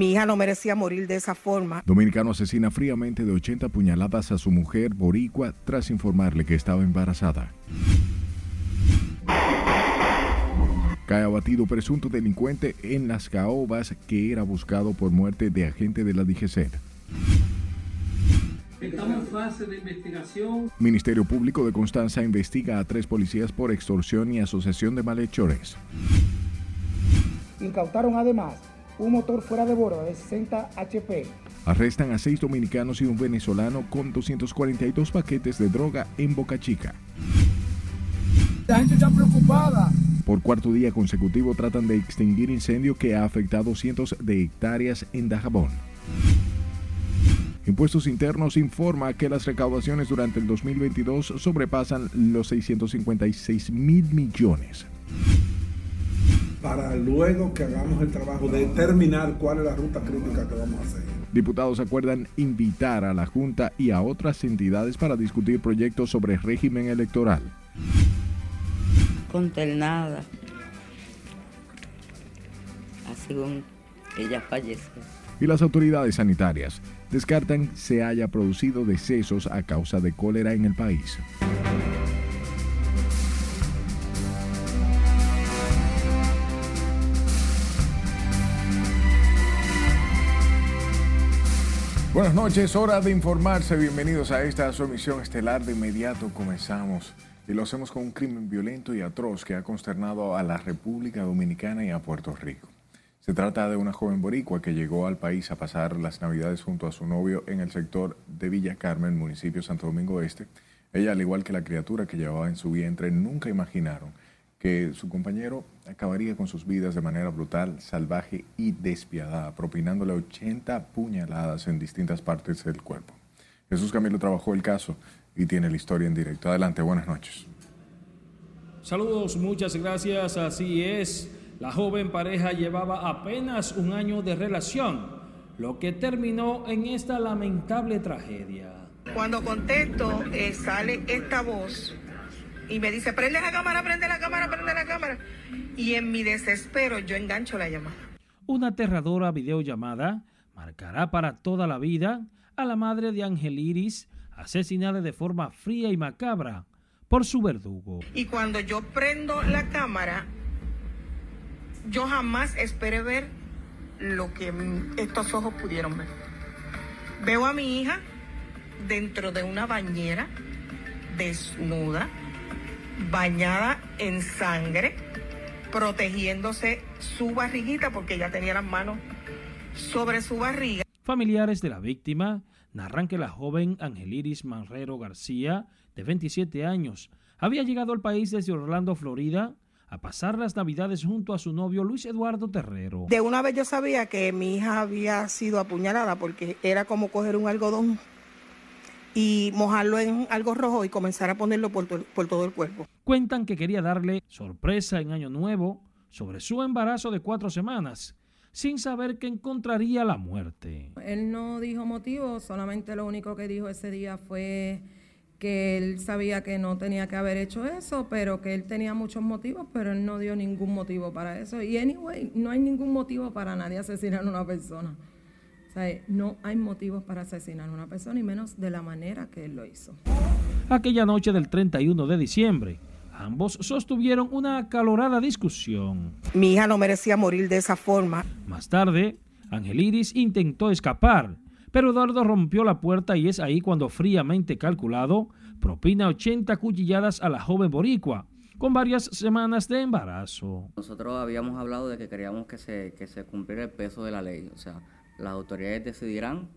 Mi hija no merecía morir de esa forma. Dominicano asesina fríamente de 80 puñaladas a su mujer boricua tras informarle que estaba embarazada. Cae abatido presunto delincuente en las caobas que era buscado por muerte de agente de la DGCET. Estamos en fase de investigación. Ministerio Público de Constanza investiga a tres policías por extorsión y asociación de malhechores. Incautaron además un motor fuera de borda de 60 HP. Arrestan a seis dominicanos y un venezolano con 242 paquetes de droga en Boca Chica. La gente está preocupada. Por cuarto día consecutivo tratan de extinguir incendio que ha afectado cientos de hectáreas en Dajabón. Impuestos Internos informa que las recaudaciones durante el 2022 sobrepasan los 656 mil millones. Para luego que hagamos el trabajo de determinar cuál es la ruta crítica que vamos a hacer. Diputados acuerdan invitar a la Junta y a otras entidades para discutir proyectos sobre régimen electoral. Consternada. Así como ella falleció. Y las autoridades sanitarias descartan se haya producido decesos a causa de cólera en el país. Buenas noches, hora de informarse. Bienvenidos a esta su emisión estelar. De inmediato comenzamos y lo hacemos con un crimen violento y atroz que ha consternado a la República Dominicana y a Puerto Rico. Se trata de una joven boricua que llegó al país a pasar las navidades junto a su novio en el sector de Villa Carmen, municipio Santo Domingo Este. Ella, al igual que la criatura que llevaba en su vientre, nunca imaginaron que su compañero acabaría con sus vidas de manera brutal, salvaje y despiadada, propinándole 80 puñaladas en distintas partes del cuerpo. Jesús Camilo trabajó el caso y tiene la historia en directo. Adelante, buenas noches. Saludos, muchas gracias. Así es, la joven pareja llevaba apenas un año de relación, lo que terminó en esta lamentable tragedia. Cuando contesto, eh, sale esta voz y me dice, prende la cámara, prende la cámara, prende la cámara. Y en mi desespero yo engancho la llamada. Una aterradora videollamada marcará para toda la vida a la madre de Ángel Iris, asesinada de forma fría y macabra por su verdugo. Y cuando yo prendo la cámara, yo jamás esperé ver lo que estos ojos pudieron ver. Veo a mi hija dentro de una bañera, desnuda, bañada en sangre, protegiéndose su barriguita porque ella tenía las manos sobre su barriga. Familiares de la víctima narran que la joven Angeliris Marrero García, de 27 años, había llegado al país desde Orlando, Florida, a pasar las navidades junto a su novio Luis Eduardo Terrero. De una vez yo sabía que mi hija había sido apuñalada porque era como coger un algodón y mojarlo en algo rojo y comenzar a ponerlo por, to- por todo el cuerpo. Cuentan que quería darle sorpresa en Año Nuevo sobre su embarazo de cuatro semanas, sin saber que encontraría la muerte. Él no dijo motivo, solamente lo único que dijo ese día fue que él sabía que no tenía que haber hecho eso, pero que él tenía muchos motivos, pero él no dio ningún motivo para eso. Y anyway, no hay ningún motivo para nadie asesinar a una persona. O sea, no hay motivos para asesinar a una persona y menos de la manera que él lo hizo. Aquella noche del 31 de diciembre, ambos sostuvieron una acalorada discusión. Mi hija no merecía morir de esa forma. Más tarde, Angeliris intentó escapar, pero Eduardo rompió la puerta y es ahí cuando fríamente calculado propina 80 cuchilladas a la joven boricua, con varias semanas de embarazo. Nosotros habíamos hablado de que queríamos que se, que se cumpliera el peso de la ley. O sea, las autoridades decidirán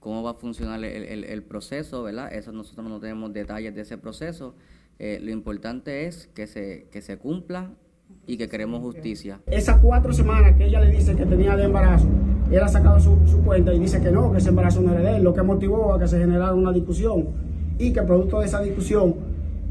cómo va a funcionar el, el- el proceso, ¿verdad? Eso nosotros no tenemos detalles de ese proceso. Eh, lo importante es que se, que se cumpla y que queremos justicia. Esas cuatro semanas que ella le dice que tenía de embarazo, él ha sacado su, su cuenta y dice que no, que ese embarazo no era de él, lo que motivó a que se generara una discusión y que producto de esa discusión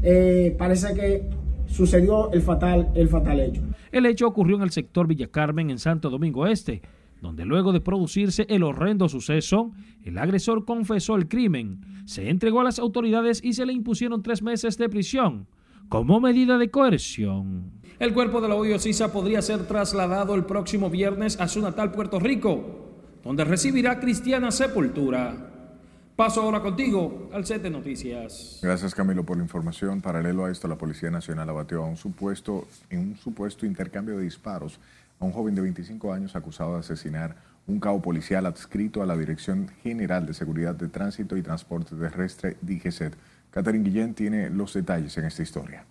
eh, parece que sucedió el fatal, el fatal hecho. El hecho ocurrió en el sector Villa Carmen, en Santo Domingo Este, donde luego de producirse el horrendo suceso, el agresor confesó el crimen, se entregó a las autoridades y se le impusieron tres meses de prisión como medida de coerción. El cuerpo de la hoyosisa podría ser trasladado el próximo viernes a su natal Puerto Rico, donde recibirá cristiana sepultura. Paso ahora contigo al set de noticias. Gracias Camilo por la información. Paralelo a esto, la Policía Nacional abatió a un supuesto, en un supuesto intercambio de disparos a un joven de 25 años acusado de asesinar un cabo policial adscrito a la Dirección General de Seguridad de Tránsito y Transporte Terrestre DGCET. Catherine Guillén tiene los detalles en esta historia.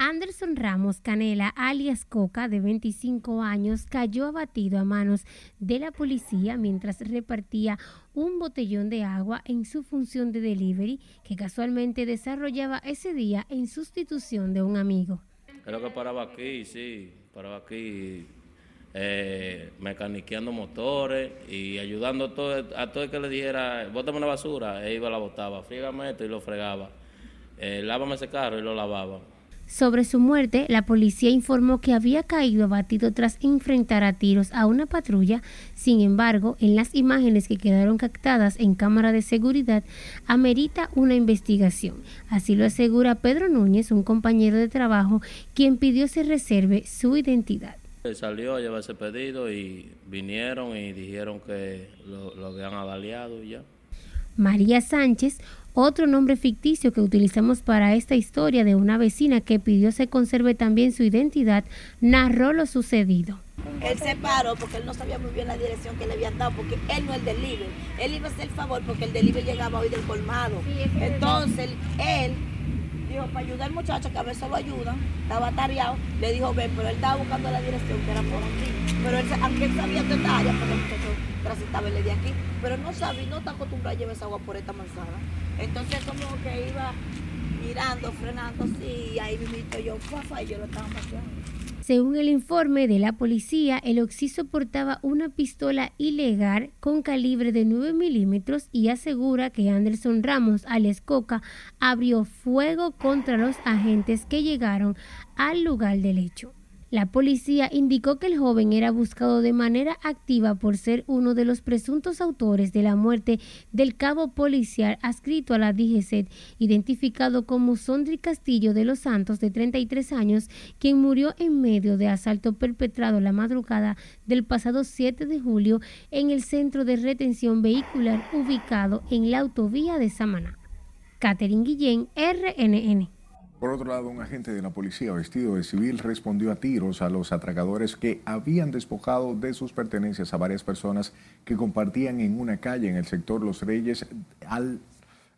Anderson Ramos Canela, alias Coca, de 25 años, cayó abatido a manos de la policía mientras repartía un botellón de agua en su función de delivery que casualmente desarrollaba ese día en sustitución de un amigo. Creo que paraba aquí, sí, paraba aquí eh, mecaniqueando motores y ayudando a todo, a todo el que le dijera, bótame una basura, e iba la botaba, frígame esto y lo fregaba, eh, lávame ese carro y lo lavaba. Sobre su muerte, la policía informó que había caído abatido tras enfrentar a tiros a una patrulla. Sin embargo, en las imágenes que quedaron captadas en cámara de seguridad, amerita una investigación. Así lo asegura Pedro Núñez, un compañero de trabajo, quien pidió se reserve su identidad. Salió a llevar ese pedido y vinieron y dijeron que lo, lo habían avaliado y ya. María Sánchez, otro nombre ficticio que utilizamos para esta historia de una vecina que pidió se conserve también su identidad, narró lo sucedido. Él se paró porque él no sabía muy bien la dirección que le habían dado, porque él no es el delivery. Él iba a hacer el favor porque el delivery llegaba hoy del colmado. Entonces, él dijo, para ayudar al muchacho, que a veces lo ayudan, estaba tareado, le dijo, ven, pero él estaba buscando la dirección que era por aquí. Pero él, aunque él sabía que área, porque el muchacho transitaba el de aquí, pero no sabía, no está acostumbrado a llevar esa agua por esta manzana. Entonces como que iba mirando, frenando y ahí mismo yo, y yo lo estaba paseando. Según el informe de la policía, el occiso portaba una pistola ilegal con calibre de 9 milímetros y asegura que Anderson Ramos, alias Coca, abrió fuego contra los agentes que llegaron al lugar del hecho. La policía indicó que el joven era buscado de manera activa por ser uno de los presuntos autores de la muerte del cabo policial adscrito a la DGC, identificado como Sondri Castillo de los Santos, de 33 años, quien murió en medio de asalto perpetrado la madrugada del pasado 7 de julio en el centro de retención vehicular ubicado en la autovía de Samaná. Catherine Guillén, RNN. Por otro lado, un agente de la policía vestido de civil respondió a tiros a los atracadores que habían despojado de sus pertenencias a varias personas que compartían en una calle en el sector Los Reyes al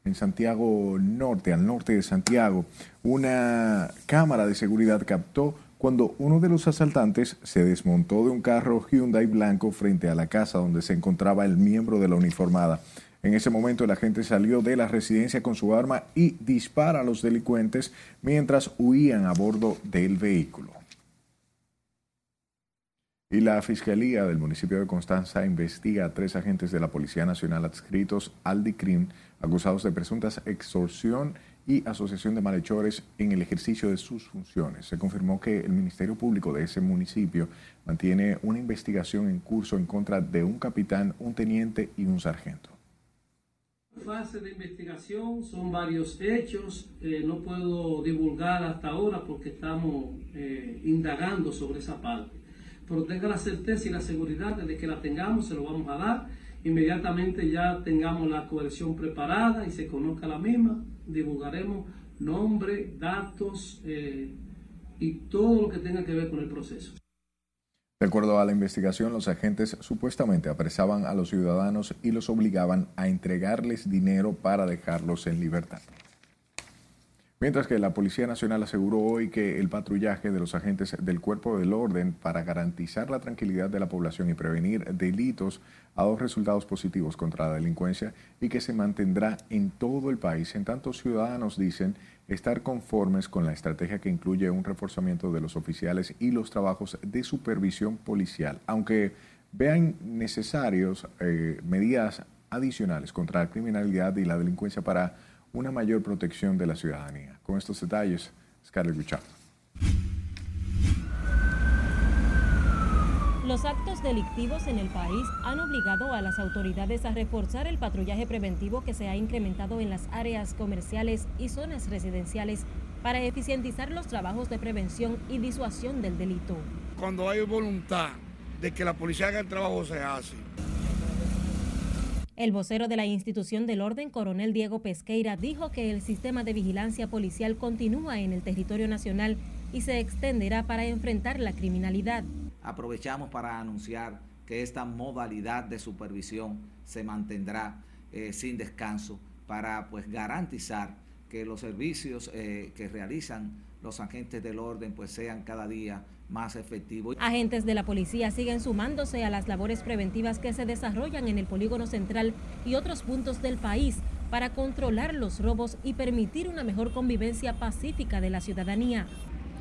en Santiago Norte, al norte de Santiago. Una cámara de seguridad captó cuando uno de los asaltantes se desmontó de un carro Hyundai blanco frente a la casa donde se encontraba el miembro de la uniformada. En ese momento el agente salió de la residencia con su arma y dispara a los delincuentes mientras huían a bordo del vehículo. Y la Fiscalía del municipio de Constanza investiga a tres agentes de la Policía Nacional adscritos al DICRIM acusados de presuntas extorsión y asociación de malhechores en el ejercicio de sus funciones. Se confirmó que el Ministerio Público de ese municipio mantiene una investigación en curso en contra de un capitán, un teniente y un sargento fase de investigación, son varios hechos, eh, no puedo divulgar hasta ahora porque estamos eh, indagando sobre esa parte. Pero tenga la certeza y la seguridad de que la tengamos, se lo vamos a dar. Inmediatamente ya tengamos la coerción preparada y se conozca la misma, divulgaremos nombre, datos eh, y todo lo que tenga que ver con el proceso. De acuerdo a la investigación, los agentes supuestamente apresaban a los ciudadanos y los obligaban a entregarles dinero para dejarlos en libertad. Mientras que la Policía Nacional aseguró hoy que el patrullaje de los agentes del cuerpo del orden para garantizar la tranquilidad de la población y prevenir delitos ha dado resultados positivos contra la delincuencia y que se mantendrá en todo el país. En tanto, ciudadanos dicen estar conformes con la estrategia que incluye un reforzamiento de los oficiales y los trabajos de supervisión policial, aunque vean necesarios eh, medidas adicionales contra la criminalidad y la delincuencia para una mayor protección de la ciudadanía. Con estos detalles, Scarlett Richard. Los actos delictivos en el país han obligado a las autoridades a reforzar el patrullaje preventivo que se ha incrementado en las áreas comerciales y zonas residenciales para eficientizar los trabajos de prevención y disuasión del delito. Cuando hay voluntad de que la policía haga el trabajo, se hace. El vocero de la institución del orden, coronel Diego Pesqueira, dijo que el sistema de vigilancia policial continúa en el territorio nacional y se extenderá para enfrentar la criminalidad. Aprovechamos para anunciar que esta modalidad de supervisión se mantendrá eh, sin descanso para pues garantizar que los servicios eh, que realizan los agentes del orden pues sean cada día más efectivos. Agentes de la policía siguen sumándose a las labores preventivas que se desarrollan en el polígono central y otros puntos del país para controlar los robos y permitir una mejor convivencia pacífica de la ciudadanía.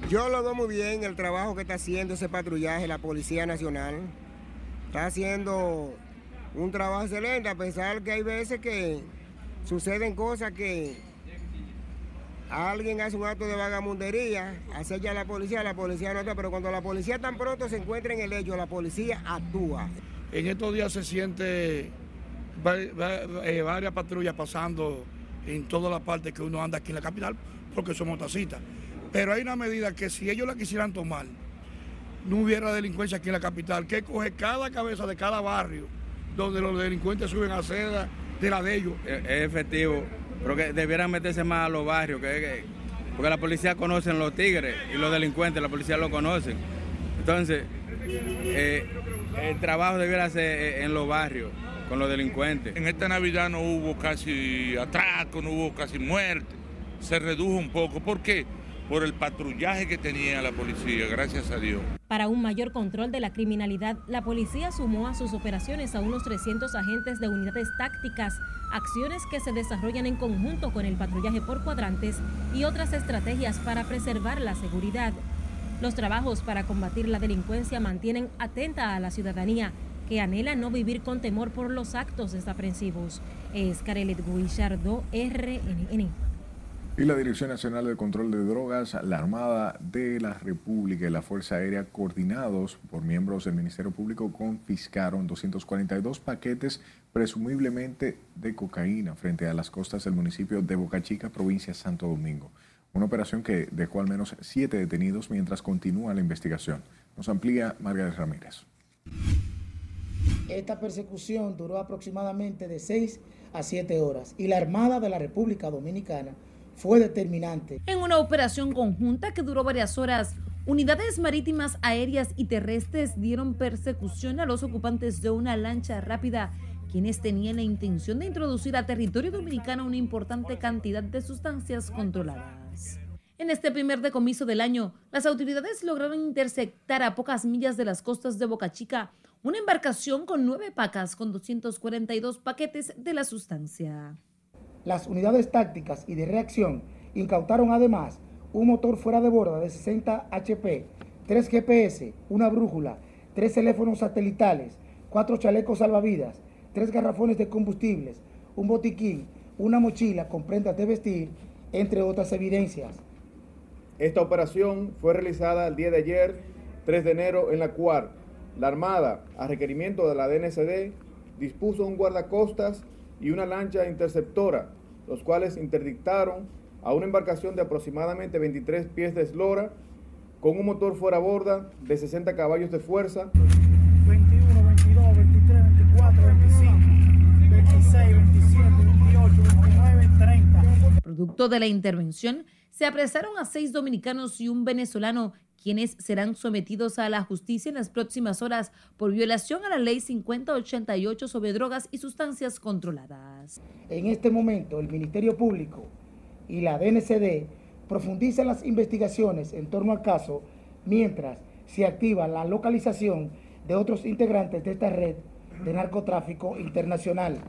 Yo lo veo muy bien el trabajo que está haciendo ese patrullaje, la Policía Nacional. Está haciendo un trabajo excelente, a pesar que hay veces que suceden cosas que alguien hace un acto de vagamundería, ya la policía, la policía no está, pero cuando la policía tan pronto se encuentra en el hecho, la policía actúa. En estos días se siente eh, varias patrullas pasando en toda la parte que uno anda aquí en la capital, porque somos tacitas. Pero hay una medida que si ellos la quisieran tomar, no hubiera delincuencia aquí en la capital, que coge cada cabeza de cada barrio donde los delincuentes suben a seda de la de ellos. Es efectivo, pero que debieran meterse más a los barrios, que, porque la policía conoce los tigres y los delincuentes, la policía lo conocen. Entonces, eh, el trabajo debiera ser eh, en los barrios con los delincuentes. En esta Navidad no hubo casi atraco, no hubo casi muerte, se redujo un poco. ¿Por qué? Por el patrullaje que tenía la policía, gracias a Dios. Para un mayor control de la criminalidad, la policía sumó a sus operaciones a unos 300 agentes de unidades tácticas, acciones que se desarrollan en conjunto con el patrullaje por cuadrantes y otras estrategias para preservar la seguridad. Los trabajos para combatir la delincuencia mantienen atenta a la ciudadanía que anhela no vivir con temor por los actos desaprensivos. Es Carelet Guillardo, RNN. Y la Dirección Nacional de Control de Drogas, la Armada de la República y la Fuerza Aérea, coordinados por miembros del Ministerio Público, confiscaron 242 paquetes presumiblemente de cocaína frente a las costas del municipio de Boca Chica, provincia de Santo Domingo. Una operación que dejó al menos siete detenidos mientras continúa la investigación. Nos amplía Margarita Ramírez. Esta persecución duró aproximadamente de seis a siete horas y la Armada de la República Dominicana fue determinante. En una operación conjunta que duró varias horas, unidades marítimas, aéreas y terrestres dieron persecución a los ocupantes de una lancha rápida, quienes tenían la intención de introducir a territorio dominicano una importante cantidad de sustancias controladas. En este primer decomiso del año, las autoridades lograron interceptar a pocas millas de las costas de Boca Chica una embarcación con nueve pacas con 242 paquetes de la sustancia. Las unidades tácticas y de reacción incautaron además un motor fuera de borda de 60 HP, tres GPS, una brújula, tres teléfonos satelitales, cuatro chalecos salvavidas, tres garrafones de combustibles, un botiquín, una mochila con prendas de vestir, entre otras evidencias. Esta operación fue realizada el día de ayer, 3 de enero, en la cual la Armada, a requerimiento de la DNCD, dispuso un guardacostas y una lancha interceptora los cuales interdictaron a una embarcación de aproximadamente 23 pies de eslora con un motor fuera borda de 60 caballos de fuerza. 21, 22, 23, 24, 25, 26, 27, 28, 29, 30. Producto de la intervención, se apresaron a seis dominicanos y un venezolano quienes serán sometidos a la justicia en las próximas horas por violación a la ley 5088 sobre drogas y sustancias controladas. En este momento, el Ministerio Público y la DNCD profundizan las investigaciones en torno al caso mientras se activa la localización de otros integrantes de esta red de narcotráfico internacional.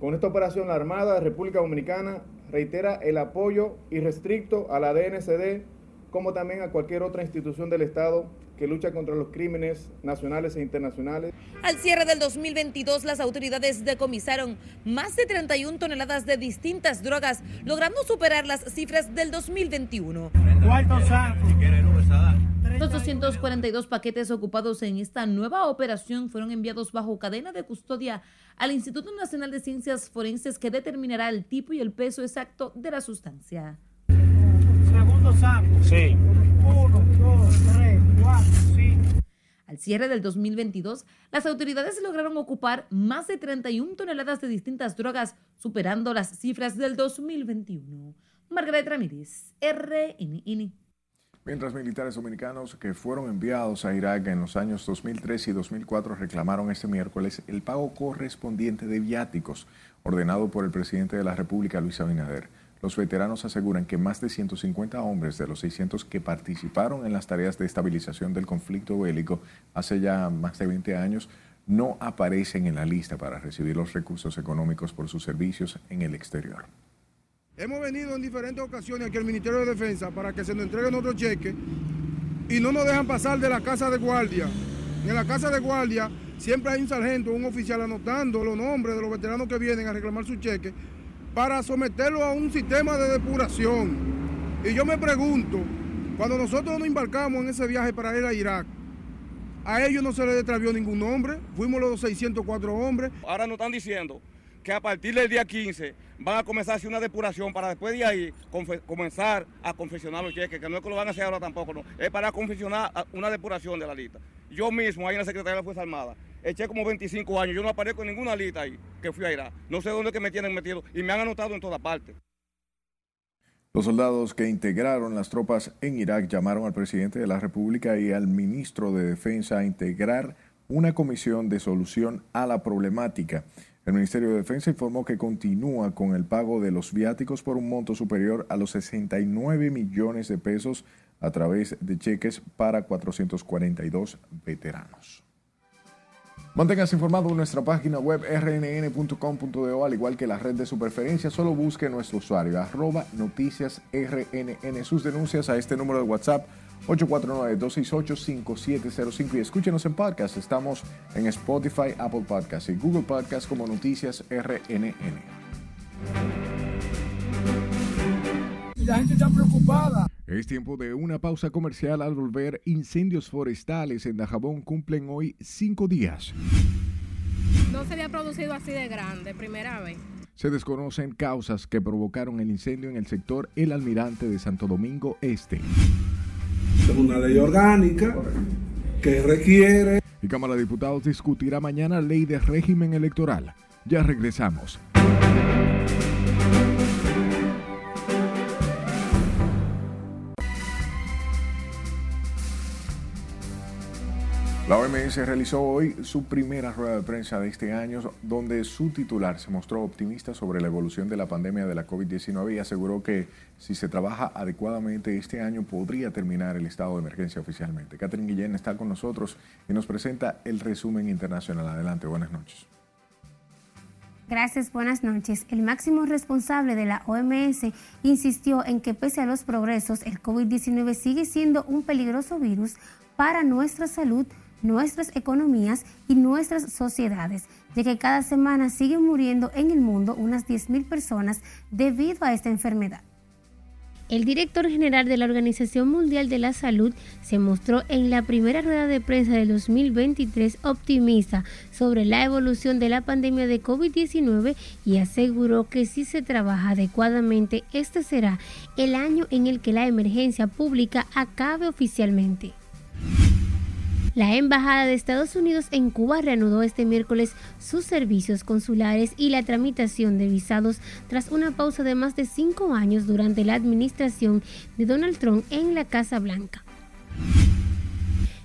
Con esta operación, la Armada de República Dominicana reitera el apoyo irrestricto a la DNCD como también a cualquier otra institución del Estado que lucha contra los crímenes nacionales e internacionales. Al cierre del 2022, las autoridades decomisaron más de 31 toneladas de distintas drogas, logrando superar las cifras del 2021. Los 242 paquetes ocupados en esta nueva operación fueron enviados bajo cadena de custodia al Instituto Nacional de Ciencias Forenses que determinará el tipo y el peso exacto de la sustancia. Segundo saco. Sí. Uno, dos, tres, cuatro, cinco. Al cierre del 2022, las autoridades lograron ocupar más de 31 toneladas de distintas drogas, superando las cifras del 2021. Margaret Ramírez, RNN. Mientras militares dominicanos que fueron enviados a Irak en los años 2003 y 2004 reclamaron este miércoles el pago correspondiente de viáticos ordenado por el presidente de la República, Luis Abinader. Los veteranos aseguran que más de 150 hombres de los 600 que participaron en las tareas de estabilización del conflicto bélico hace ya más de 20 años no aparecen en la lista para recibir los recursos económicos por sus servicios en el exterior. Hemos venido en diferentes ocasiones aquí al Ministerio de Defensa para que se nos entreguen otro cheque y no nos dejan pasar de la casa de guardia. En la casa de guardia siempre hay un sargento, un oficial anotando los nombres de los veteranos que vienen a reclamar su cheque para someterlo a un sistema de depuración. Y yo me pregunto, cuando nosotros nos embarcamos en ese viaje para ir a Irak, a ellos no se les detravió ningún nombre, fuimos los 604 hombres. Ahora nos están diciendo que a partir del día 15 van a comenzar a hacer una depuración para después de ahí comenzar a confeccionar los cheques, que no es que lo van a hacer ahora tampoco, no, es para confeccionar una depuración de la lista. Yo mismo, ahí en la Secretaría de la Fuerza Armada, eché como 25 años, yo no aparezco en ninguna lista ahí que fui a Irak. No sé dónde que me tienen metido y me han anotado en todas partes. Los soldados que integraron las tropas en Irak llamaron al presidente de la República y al ministro de Defensa a integrar una comisión de solución a la problemática. El Ministerio de Defensa informó que continúa con el pago de los viáticos por un monto superior a los 69 millones de pesos a través de cheques para 442 veteranos. Manténgase informado en nuestra página web rnn.com.do, al igual que la red de su preferencia. Solo busque nuestro usuario, arroba noticias rnn. Sus denuncias a este número de WhatsApp 849-268-5705 y escúchenos en podcast. Estamos en Spotify, Apple Podcasts y Google Podcasts como Noticias RNN. La gente está preocupada. Es tiempo de una pausa comercial al volver. Incendios forestales en Dajabón cumplen hoy cinco días. No se había producido así de grande, primera vez. Se desconocen causas que provocaron el incendio en el sector El Almirante de Santo Domingo Este. Es una ley orgánica que requiere... Y Cámara de Diputados discutirá mañana ley de régimen electoral. Ya regresamos. La OMS realizó hoy su primera rueda de prensa de este año, donde su titular se mostró optimista sobre la evolución de la pandemia de la COVID-19 y aseguró que si se trabaja adecuadamente este año podría terminar el estado de emergencia oficialmente. Catherine Guillén está con nosotros y nos presenta el resumen internacional. Adelante, buenas noches. Gracias, buenas noches. El máximo responsable de la OMS insistió en que pese a los progresos, el COVID-19 sigue siendo un peligroso virus para nuestra salud nuestras economías y nuestras sociedades, ya que cada semana siguen muriendo en el mundo unas 10.000 personas debido a esta enfermedad. El director general de la Organización Mundial de la Salud se mostró en la primera rueda de prensa del 2023 optimista sobre la evolución de la pandemia de COVID-19 y aseguró que si se trabaja adecuadamente, este será el año en el que la emergencia pública acabe oficialmente. La Embajada de Estados Unidos en Cuba reanudó este miércoles sus servicios consulares y la tramitación de visados tras una pausa de más de cinco años durante la administración de Donald Trump en la Casa Blanca.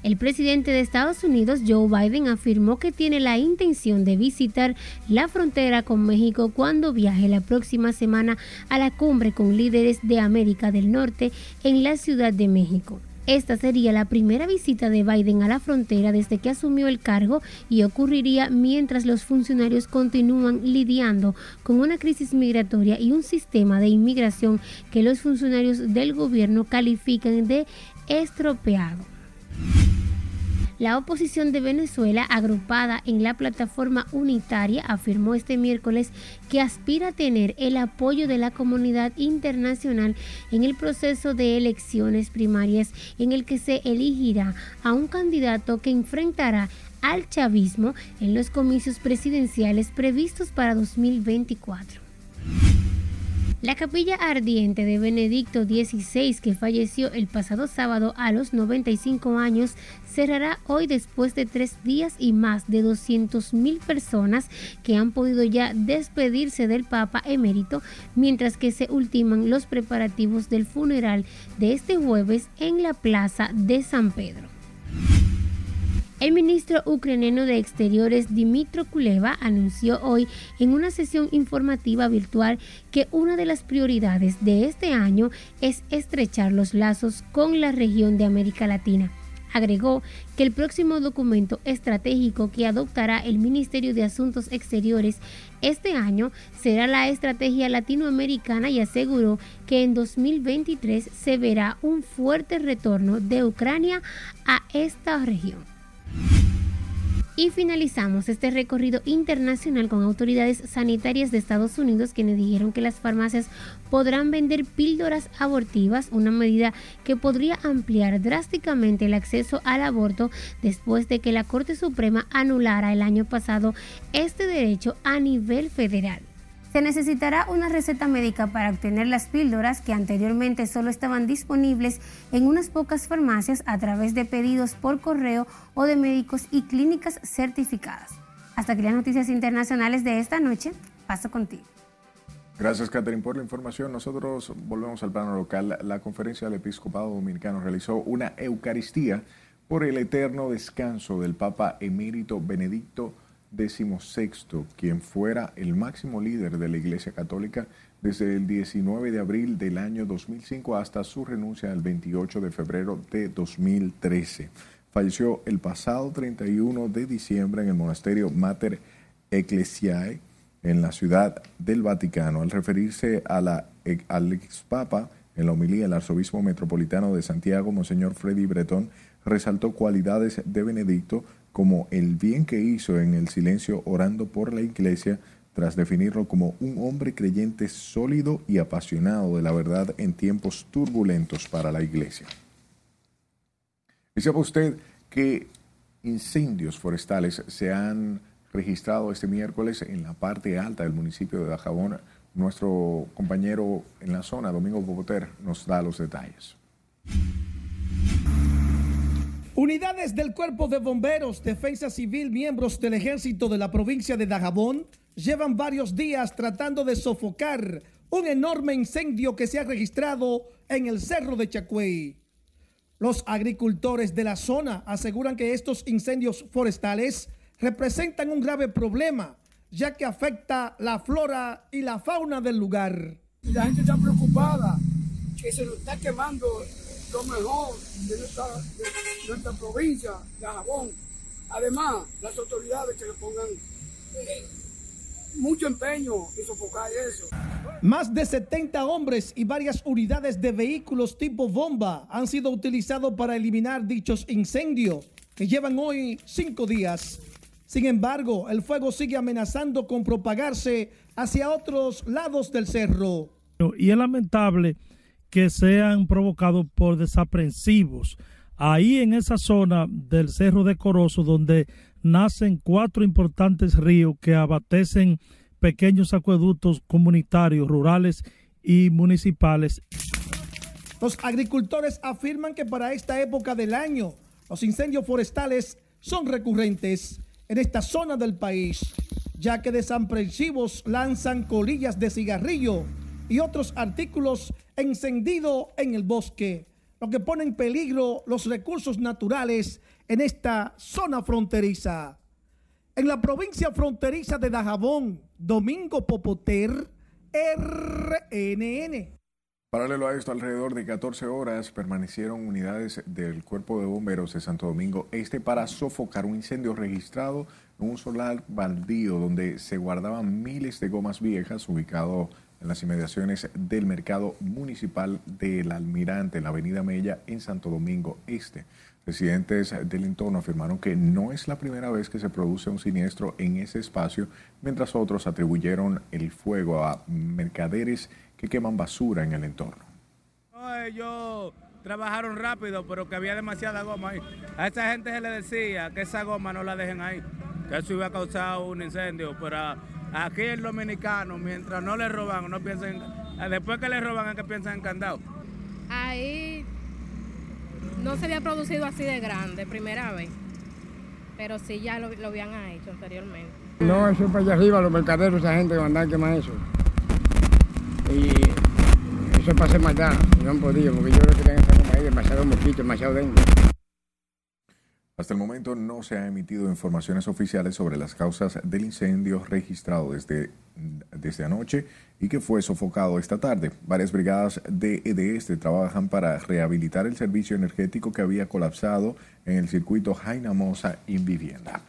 El presidente de Estados Unidos, Joe Biden, afirmó que tiene la intención de visitar la frontera con México cuando viaje la próxima semana a la cumbre con líderes de América del Norte en la Ciudad de México. Esta sería la primera visita de Biden a la frontera desde que asumió el cargo y ocurriría mientras los funcionarios continúan lidiando con una crisis migratoria y un sistema de inmigración que los funcionarios del gobierno califican de estropeado. La oposición de Venezuela, agrupada en la plataforma unitaria, afirmó este miércoles que aspira a tener el apoyo de la comunidad internacional en el proceso de elecciones primarias en el que se elegirá a un candidato que enfrentará al chavismo en los comicios presidenciales previstos para 2024. La capilla ardiente de Benedicto XVI, que falleció el pasado sábado a los 95 años, cerrará hoy después de tres días y más de 200.000 personas que han podido ya despedirse del Papa emérito, mientras que se ultiman los preparativos del funeral de este jueves en la Plaza de San Pedro. El ministro ucraniano de Exteriores Dimitro Kuleva anunció hoy en una sesión informativa virtual que una de las prioridades de este año es estrechar los lazos con la región de América Latina. Agregó que el próximo documento estratégico que adoptará el Ministerio de Asuntos Exteriores este año será la estrategia latinoamericana y aseguró que en 2023 se verá un fuerte retorno de Ucrania a esta región. Y finalizamos este recorrido internacional con autoridades sanitarias de Estados Unidos quienes dijeron que las farmacias podrán vender píldoras abortivas, una medida que podría ampliar drásticamente el acceso al aborto después de que la Corte Suprema anulara el año pasado este derecho a nivel federal. Se necesitará una receta médica para obtener las píldoras que anteriormente solo estaban disponibles en unas pocas farmacias a través de pedidos por correo o de médicos y clínicas certificadas. Hasta aquí las noticias internacionales de esta noche. Paso contigo. Gracias, Catherine, por la información. Nosotros volvemos al plano local. La Conferencia del Episcopado Dominicano realizó una Eucaristía por el eterno descanso del Papa emérito Benedicto XVI, quien fuera el máximo líder de la Iglesia Católica desde el 19 de abril del año 2005 hasta su renuncia el 28 de febrero de 2013. Falleció el pasado 31 de diciembre en el monasterio Mater Ecclesiae en la ciudad del Vaticano. Al referirse a la, al expapa en la homilía, el arzobispo metropolitano de Santiago, Monseñor Freddy Bretón, resaltó cualidades de Benedicto como el bien que hizo en el silencio orando por la iglesia, tras definirlo como un hombre creyente sólido y apasionado de la verdad en tiempos turbulentos para la iglesia. Dice usted que incendios forestales se han registrado este miércoles en la parte alta del municipio de Dajabón. Nuestro compañero en la zona, Domingo Boboter, nos da los detalles. Unidades del Cuerpo de Bomberos, Defensa Civil, miembros del Ejército de la provincia de Dajabón llevan varios días tratando de sofocar un enorme incendio que se ha registrado en el Cerro de Chacuey. Los agricultores de la zona aseguran que estos incendios forestales representan un grave problema, ya que afecta la flora y la fauna del lugar. La gente está preocupada que se está quemando lo mejor de nuestra, provincia de Jabón. Además, las autoridades que le pongan eh, mucho empeño en sofocar eso. Más de 70 hombres y varias unidades de vehículos tipo bomba han sido utilizados para eliminar dichos incendios que llevan hoy cinco días. Sin embargo, el fuego sigue amenazando con propagarse hacia otros lados del cerro. Y es lamentable que sean provocados por desaprensivos. Ahí en esa zona del Cerro de Corozo, donde nacen cuatro importantes ríos que abastecen pequeños acueductos comunitarios, rurales y municipales. Los agricultores afirman que para esta época del año los incendios forestales son recurrentes en esta zona del país, ya que desaprensivos lanzan colillas de cigarrillo y otros artículos encendidos en el bosque, lo que pone en peligro los recursos naturales en esta zona fronteriza. En la provincia fronteriza de Dajabón, Domingo Popoter, RNN. Paralelo a esto, alrededor de 14 horas permanecieron unidades del Cuerpo de Bomberos de Santo Domingo Este para sofocar un incendio registrado en un solar baldío donde se guardaban miles de gomas viejas ubicado en las inmediaciones del mercado municipal del Almirante, en la avenida Mella, en Santo Domingo Este. Residentes del entorno afirmaron que no es la primera vez que se produce un siniestro en ese espacio, mientras otros atribuyeron el fuego a mercaderes que queman basura en el entorno. ellos trabajaron rápido, pero que había demasiada goma ahí. A esa gente se le decía que esa goma no la dejen ahí, que eso iba a causar un incendio, pero Aquí el dominicano, mientras no le roban, no piensen Después que le roban, ¿a qué piensan en candado? Ahí no se había producido así de grande, primera vez. Pero sí ya lo, lo habían hecho anteriormente. No, eso es para allá arriba, los mercaderos, esa gente a andar quemar eso. Y eso es para hacer maldad, no han podido, porque yo creo que tienen que estar ahí demasiado mosquito, demasiado dengue. Hasta el momento no se han emitido informaciones oficiales sobre las causas del incendio registrado desde, desde anoche y que fue sofocado esta tarde. Varias brigadas de EDESTE trabajan para rehabilitar el servicio energético que había colapsado en el circuito Jaina Mosa Vivienda.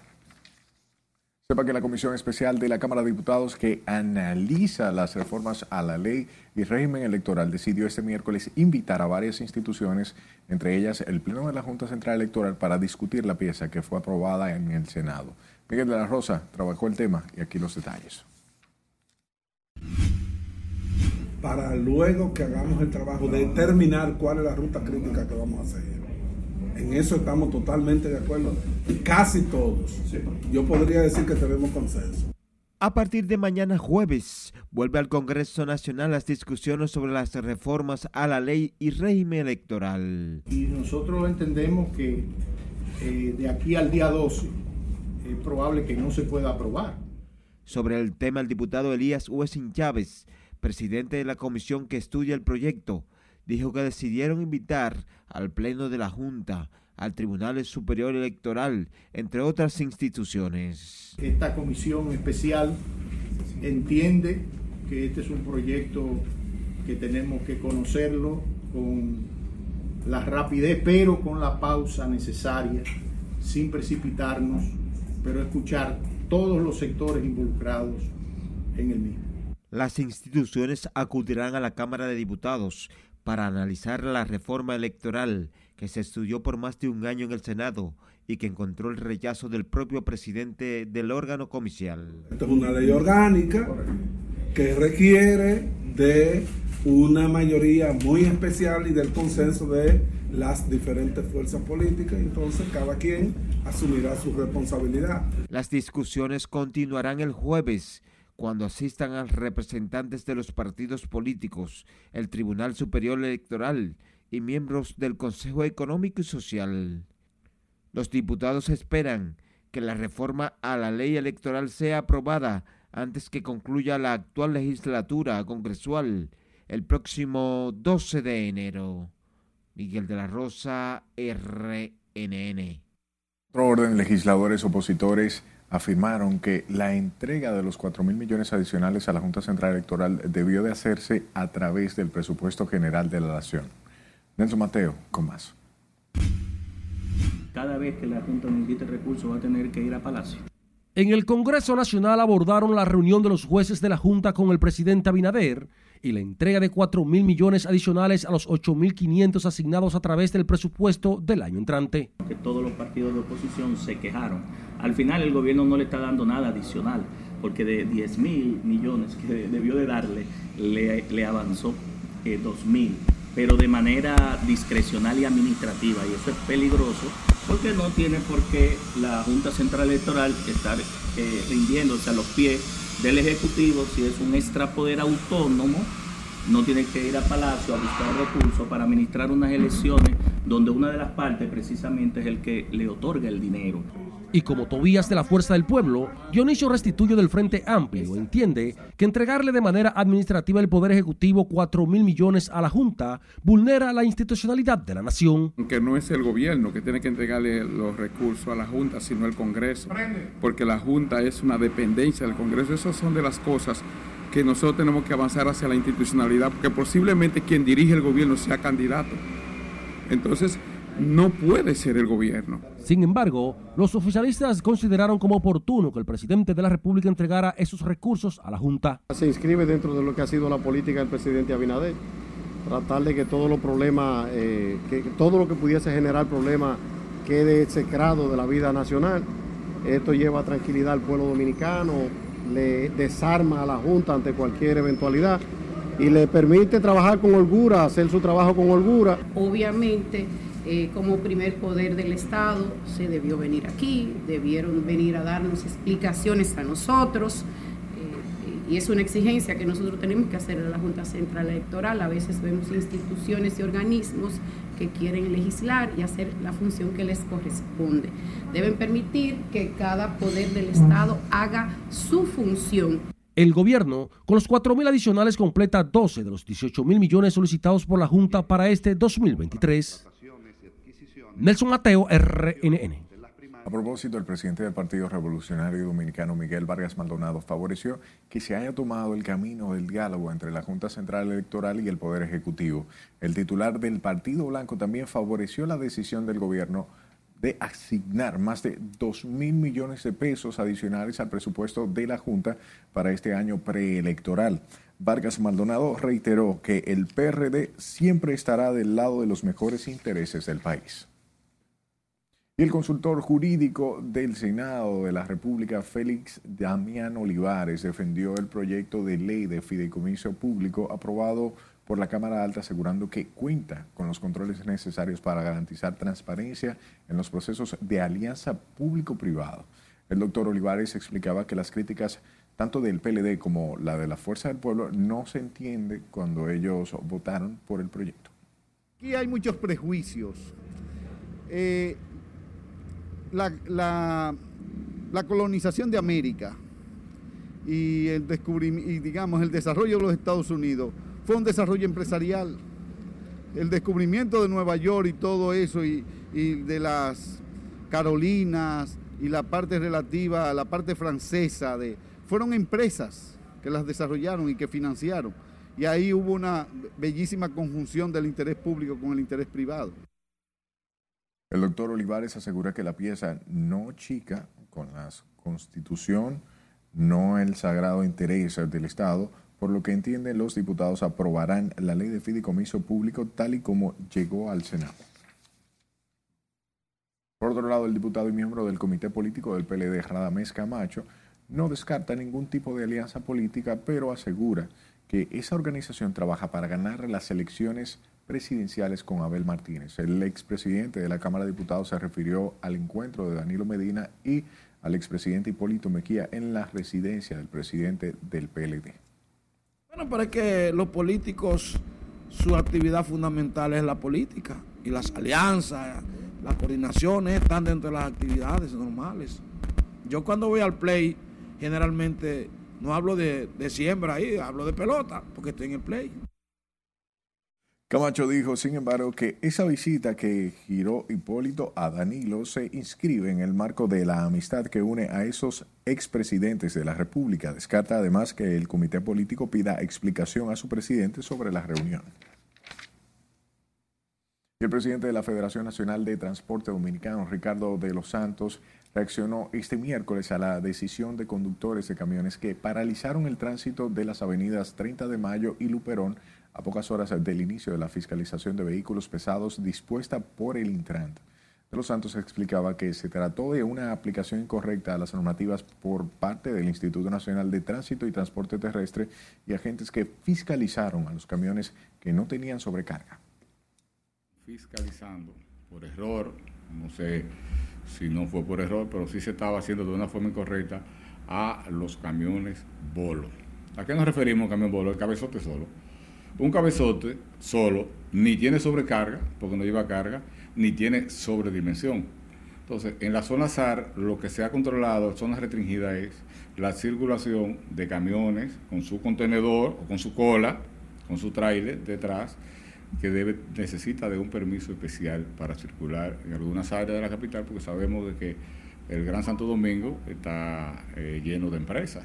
Sepa que la Comisión Especial de la Cámara de Diputados que analiza las reformas a la ley y régimen electoral decidió este miércoles invitar a varias instituciones, entre ellas el Pleno de la Junta Central Electoral, para discutir la pieza que fue aprobada en el Senado. Miguel de la Rosa trabajó el tema y aquí los detalles. Para luego que hagamos el trabajo de determinar cuál es la ruta crítica que vamos a hacer. En eso estamos totalmente de acuerdo, casi todos. Yo podría decir que tenemos consenso. A partir de mañana jueves, vuelve al Congreso Nacional las discusiones sobre las reformas a la ley y régimen electoral. Y nosotros entendemos que eh, de aquí al día 12 es probable que no se pueda aprobar. Sobre el tema, el diputado Elías Uesin Chávez, presidente de la comisión que estudia el proyecto, dijo que decidieron invitar al Pleno de la Junta, al Tribunal Superior Electoral, entre otras instituciones. Esta comisión especial entiende que este es un proyecto que tenemos que conocerlo con la rapidez, pero con la pausa necesaria, sin precipitarnos, pero escuchar todos los sectores involucrados en el mismo. Las instituciones acudirán a la Cámara de Diputados para analizar la reforma electoral que se estudió por más de un año en el Senado y que encontró el rechazo del propio presidente del órgano comicial. Esta es una ley orgánica que requiere de una mayoría muy especial y del consenso de las diferentes fuerzas políticas, entonces cada quien asumirá su responsabilidad. Las discusiones continuarán el jueves cuando asistan a representantes de los partidos políticos, el Tribunal Superior Electoral y miembros del Consejo Económico y Social. Los diputados esperan que la reforma a la ley electoral sea aprobada antes que concluya la actual legislatura congresual el próximo 12 de enero. Miguel de la Rosa, RNN. Otro orden, legisladores opositores afirmaron que la entrega de los 4 mil millones adicionales a la Junta Central Electoral debió de hacerse a través del presupuesto general de la nación. Nelson Mateo, con más. Cada vez que la Junta necesite recursos va a tener que ir a Palacio. En el Congreso Nacional abordaron la reunión de los jueces de la Junta con el presidente Abinader y la entrega de 4 mil millones adicionales a los 8 mil 500 asignados a través del presupuesto del año entrante. Que todos los partidos de oposición se quejaron. Al final el gobierno no le está dando nada adicional, porque de 10 mil millones que debió de darle, le, avanzó eh, 2 mil, pero de manera discrecional y administrativa, y eso es peligroso porque no tiene por qué la Junta Central Electoral estar eh, rindiéndose a los pies del Ejecutivo si es un extrapoder autónomo. No tiene que ir a Palacio a buscar recursos para administrar unas elecciones donde una de las partes precisamente es el que le otorga el dinero. Y como Tobías de la Fuerza del Pueblo, Dionisio Restituyo del Frente Amplio entiende que entregarle de manera administrativa el Poder Ejecutivo 4 mil millones a la Junta vulnera la institucionalidad de la nación. Que no es el gobierno que tiene que entregarle los recursos a la Junta, sino el Congreso, porque la Junta es una dependencia del Congreso. Esas son de las cosas que nosotros tenemos que avanzar hacia la institucionalidad, porque posiblemente quien dirige el gobierno sea candidato. Entonces, no puede ser el gobierno. Sin embargo, los oficialistas consideraron como oportuno que el presidente de la República entregara esos recursos a la Junta. Se inscribe dentro de lo que ha sido la política del presidente Abinader, tratar de que todos los problemas, eh, que todo lo que pudiese generar problemas quede execrado de la vida nacional. Esto lleva tranquilidad al pueblo dominicano, le desarma a la Junta ante cualquier eventualidad y le permite trabajar con holgura, hacer su trabajo con holgura. Obviamente eh, como primer poder del Estado, se debió venir aquí, debieron venir a darnos explicaciones a nosotros. Eh, Y es una exigencia que nosotros tenemos que hacer a la Junta Central Electoral. A veces vemos instituciones y organismos que quieren legislar y hacer la función que les corresponde. Deben permitir que cada poder del Estado haga su función. El gobierno, con los 4.000 adicionales, completa 12 de los 18.000 millones solicitados por la Junta para este 2023. Nelson Mateo, RNN. A propósito, el presidente del Partido Revolucionario Dominicano, Miguel Vargas Maldonado, favoreció que se haya tomado el camino del diálogo entre la Junta Central Electoral y el Poder Ejecutivo. El titular del Partido Blanco también favoreció la decisión del gobierno de asignar más de 2 mil millones de pesos adicionales al presupuesto de la Junta para este año preelectoral. Vargas Maldonado reiteró que el PRD siempre estará del lado de los mejores intereses del país. Y el consultor jurídico del Senado de la República, Félix Damián Olivares, defendió el proyecto de ley de fideicomiso público aprobado por la Cámara Alta, asegurando que cuenta con los controles necesarios para garantizar transparencia en los procesos de alianza público-privado. El doctor Olivares explicaba que las críticas tanto del PLD como la de la Fuerza del Pueblo no se entiende cuando ellos votaron por el proyecto. Aquí hay muchos prejuicios. Eh, la, la, colonización de América y el digamos el desarrollo de los Estados Unidos fue un desarrollo empresarial. El descubrimiento de Nueva York y todo eso y, y de las Carolinas y la parte relativa a la parte francesa de fueron empresas que las desarrollaron y que financiaron. Y ahí hubo una bellísima conjunción del interés público con el interés privado. El doctor Olivares asegura que la pieza no chica con la constitución, no el sagrado interés del Estado, por lo que entienden los diputados aprobarán la ley de fideicomiso público tal y como llegó al Senado. Por otro lado, el diputado y miembro del Comité Político del PLD, Radamés Camacho, no descarta ningún tipo de alianza política, pero asegura que esa organización trabaja para ganar las elecciones presidenciales con Abel Martínez. El expresidente de la Cámara de Diputados se refirió al encuentro de Danilo Medina y al expresidente Hipólito Mequía en la residencia del presidente del PLD. Bueno, es que los políticos, su actividad fundamental es la política y las alianzas, las coordinaciones están dentro de las actividades normales. Yo cuando voy al play, generalmente no hablo de, de siembra ahí, hablo de pelota, porque estoy en el play. Camacho dijo, sin embargo, que esa visita que giró Hipólito a Danilo se inscribe en el marco de la amistad que une a esos expresidentes de la República. Descarta además que el comité político pida explicación a su presidente sobre la reunión. El presidente de la Federación Nacional de Transporte Dominicano, Ricardo de los Santos, reaccionó este miércoles a la decisión de conductores de camiones que paralizaron el tránsito de las avenidas 30 de Mayo y Luperón a pocas horas del inicio de la fiscalización de vehículos pesados dispuesta por el Intran. De los Santos explicaba que se trató de una aplicación incorrecta a las normativas por parte del Instituto Nacional de Tránsito y Transporte Terrestre y agentes que fiscalizaron a los camiones que no tenían sobrecarga. Fiscalizando por error, no sé si no fue por error, pero sí se estaba haciendo de una forma incorrecta a los camiones bolo. ¿A qué nos referimos camión bolo? El cabezote solo un cabezote solo ni tiene sobrecarga, porque no lleva carga, ni tiene sobredimensión. Entonces, en la zona SAR, lo que se ha controlado, zona restringida, es la circulación de camiones con su contenedor o con su cola, con su trailer detrás, que necesita de un permiso especial para circular en algunas áreas de la capital, porque sabemos que el Gran Santo Domingo está eh, lleno de empresas.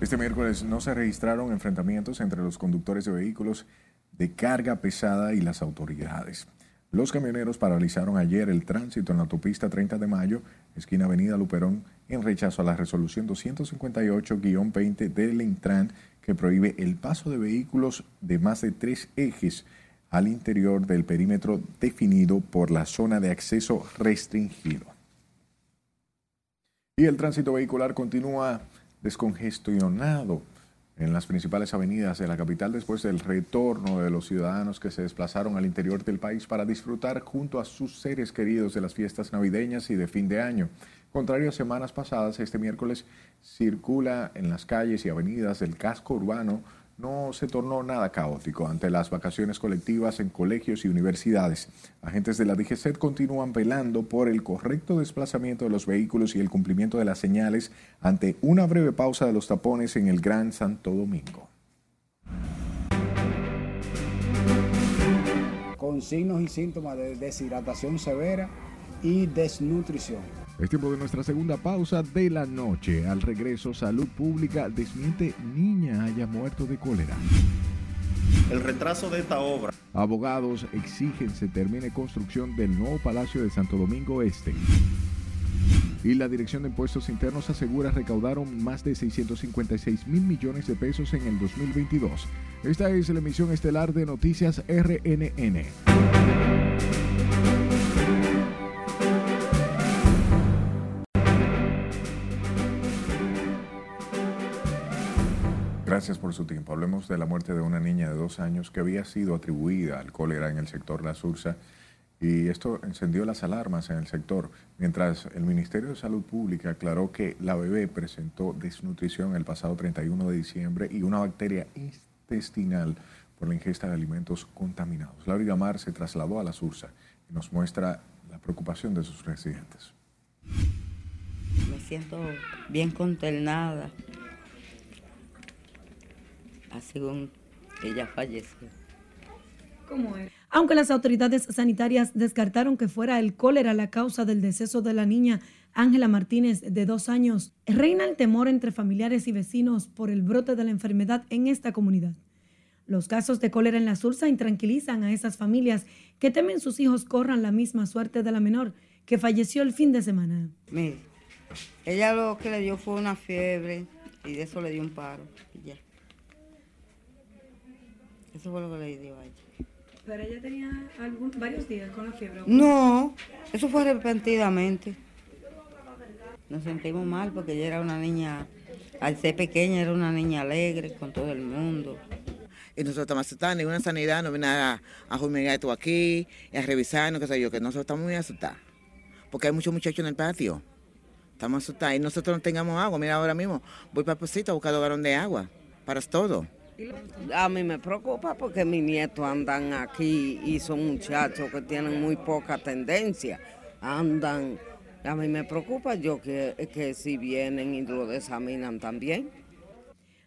Este miércoles no se registraron enfrentamientos entre los conductores de vehículos de carga pesada y las autoridades. Los camioneros paralizaron ayer el tránsito en la autopista 30 de Mayo, esquina Avenida Luperón, en rechazo a la resolución 258-20 del Intran que prohíbe el paso de vehículos de más de tres ejes al interior del perímetro definido por la zona de acceso restringido. Y el tránsito vehicular continúa descongestionado en las principales avenidas de la capital después del retorno de los ciudadanos que se desplazaron al interior del país para disfrutar junto a sus seres queridos de las fiestas navideñas y de fin de año. Contrario a semanas pasadas, este miércoles circula en las calles y avenidas del casco urbano no se tornó nada caótico ante las vacaciones colectivas en colegios y universidades. Agentes de la DGCET continúan velando por el correcto desplazamiento de los vehículos y el cumplimiento de las señales ante una breve pausa de los tapones en el Gran Santo Domingo. Con signos y síntomas de deshidratación severa y desnutrición. Es tiempo de nuestra segunda pausa de la noche. Al regreso, Salud Pública desmiente niña haya muerto de cólera. El retraso de esta obra. Abogados exigen se termine construcción del nuevo Palacio de Santo Domingo Este. Y la Dirección de Impuestos Internos asegura recaudaron más de 656 mil millones de pesos en el 2022. Esta es la emisión estelar de Noticias RNN. Gracias por su tiempo. Hablemos de la muerte de una niña de dos años que había sido atribuida al cólera en el sector La Sursa y esto encendió las alarmas en el sector, mientras el Ministerio de Salud Pública aclaró que la bebé presentó desnutrición el pasado 31 de diciembre y una bacteria intestinal por la ingesta de alimentos contaminados. Laura Gamar se trasladó a La Sursa y nos muestra la preocupación de sus residentes. Me siento bien consternada según ella falleció. ¿Cómo es? Aunque las autoridades sanitarias descartaron que fuera el cólera la causa del deceso de la niña Ángela Martínez, de dos años, reina el temor entre familiares y vecinos por el brote de la enfermedad en esta comunidad. Los casos de cólera en la Sursa intranquilizan a esas familias que temen sus hijos corran la misma suerte de la menor que falleció el fin de semana. Mire, ella lo que le dio fue una fiebre y de eso le dio un paro. Y ya. Eso fue lo que le dio a ella. ¿Pero ella tenía varios días con la fiebre? No, eso fue repentinamente. Nos sentimos mal porque ella era una niña, al ser pequeña, era una niña alegre con todo el mundo. Y nosotros estamos asustados, ninguna sanidad nos viene a, a fumigar esto aquí, y a revisarnos, qué sé yo, que nosotros estamos muy asustados. Porque hay muchos muchachos en el patio. Estamos asustados y nosotros no tengamos agua. Mira, ahora mismo voy para el a buscar un galón de agua para todo. A mí me preocupa porque mis nietos andan aquí y son muchachos que tienen muy poca tendencia. Andan, a mí me preocupa yo que, que si vienen y lo examinan también.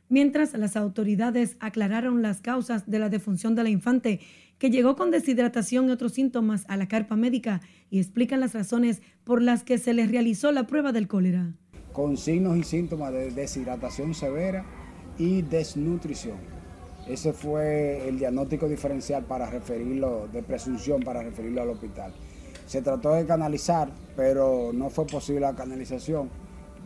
Mientras las autoridades aclararon las causas de la defunción de la infante, que llegó con deshidratación y otros síntomas a la carpa médica y explican las razones por las que se les realizó la prueba del cólera. Con signos y síntomas de deshidratación severa, y desnutrición. Ese fue el diagnóstico diferencial para referirlo, de presunción para referirlo al hospital. Se trató de canalizar, pero no fue posible la canalización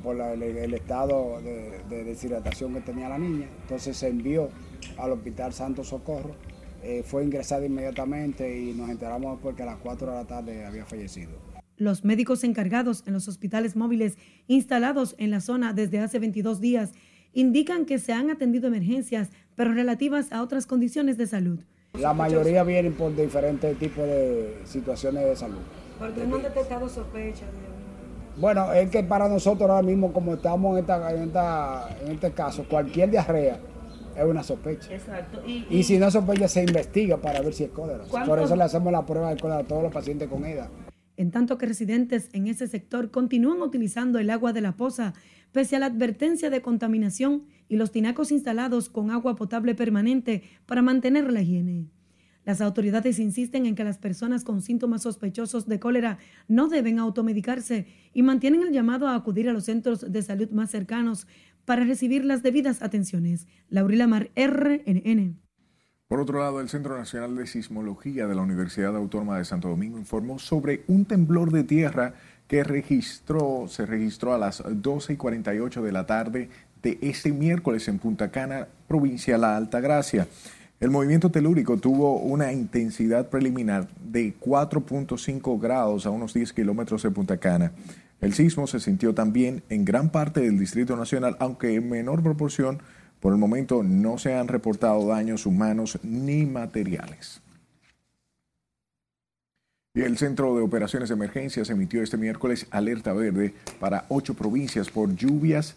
por el, estado de, deshidratación que tenía la niña. Entonces se envió al Hospital Santo Socorro, eh, fue ingresada inmediatamente y nos enteramos porque a las 4 de la tarde había fallecido. Los médicos encargados en los hospitales móviles instalados en la zona desde hace 22 días indican que se han atendido emergencias, pero relativas a otras condiciones de salud. La mayoría vienen por diferentes tipos de situaciones de salud. ¿Por qué no han detectado sospechas? Bueno, es que para nosotros ahora mismo, como estamos en, en, este caso, cualquier diarrea es una sospecha. Exacto. Y, si no sospecha, se investiga para ver si es cólera. Por eso le hacemos la prueba de cólera a todos los pacientes con EDA. En tanto que residentes en ese sector continúan utilizando el agua de la poza pese a la advertencia de contaminación y los tinacos instalados con agua potable permanente para mantener la higiene. Las autoridades insisten en que las personas con síntomas sospechosos de cólera no deben automedicarse y mantienen el llamado a acudir a los centros de salud más cercanos para recibir las debidas atenciones. Laurila Mar, RNN. Por otro lado, el Centro Nacional de Sismología de la Universidad Autónoma de Santo Domingo informó sobre un temblor de tierra que registró, se registró a las 12 y 48 de la tarde de este miércoles en Punta Cana, provincia La Altagracia. El movimiento telúrico tuvo una intensidad preliminar de 4.5 grados a unos 10 kilómetros de Punta Cana. El sismo se sintió también en gran parte del Distrito Nacional, aunque en menor proporción. Por el momento no se han reportado daños humanos ni materiales. Y el Centro de Operaciones de Emergencias emitió este miércoles alerta verde para ocho provincias por lluvias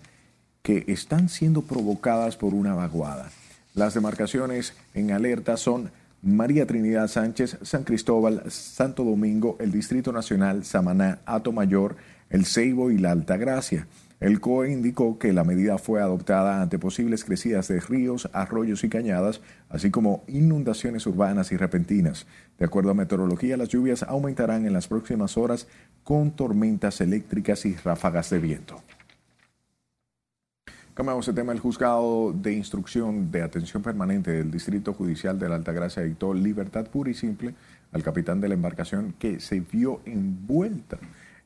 que están siendo provocadas por una vaguada. Las demarcaciones en alerta son María Trinidad Sánchez, San Cristóbal, Santo Domingo, el Distrito Nacional, Samaná, Mayor, El Ceibo y la Altagracia. El COE indicó que la medida fue adoptada ante posibles crecidas de ríos, arroyos y cañadas, así como inundaciones urbanas y repentinas. De acuerdo a meteorología, las lluvias aumentarán en las próximas horas con tormentas eléctricas y ráfagas de viento. Cambiamos el tema. El juzgado de instrucción de atención permanente del Distrito Judicial de la Altagracia dictó libertad pura y simple al capitán de la embarcación que se vio envuelta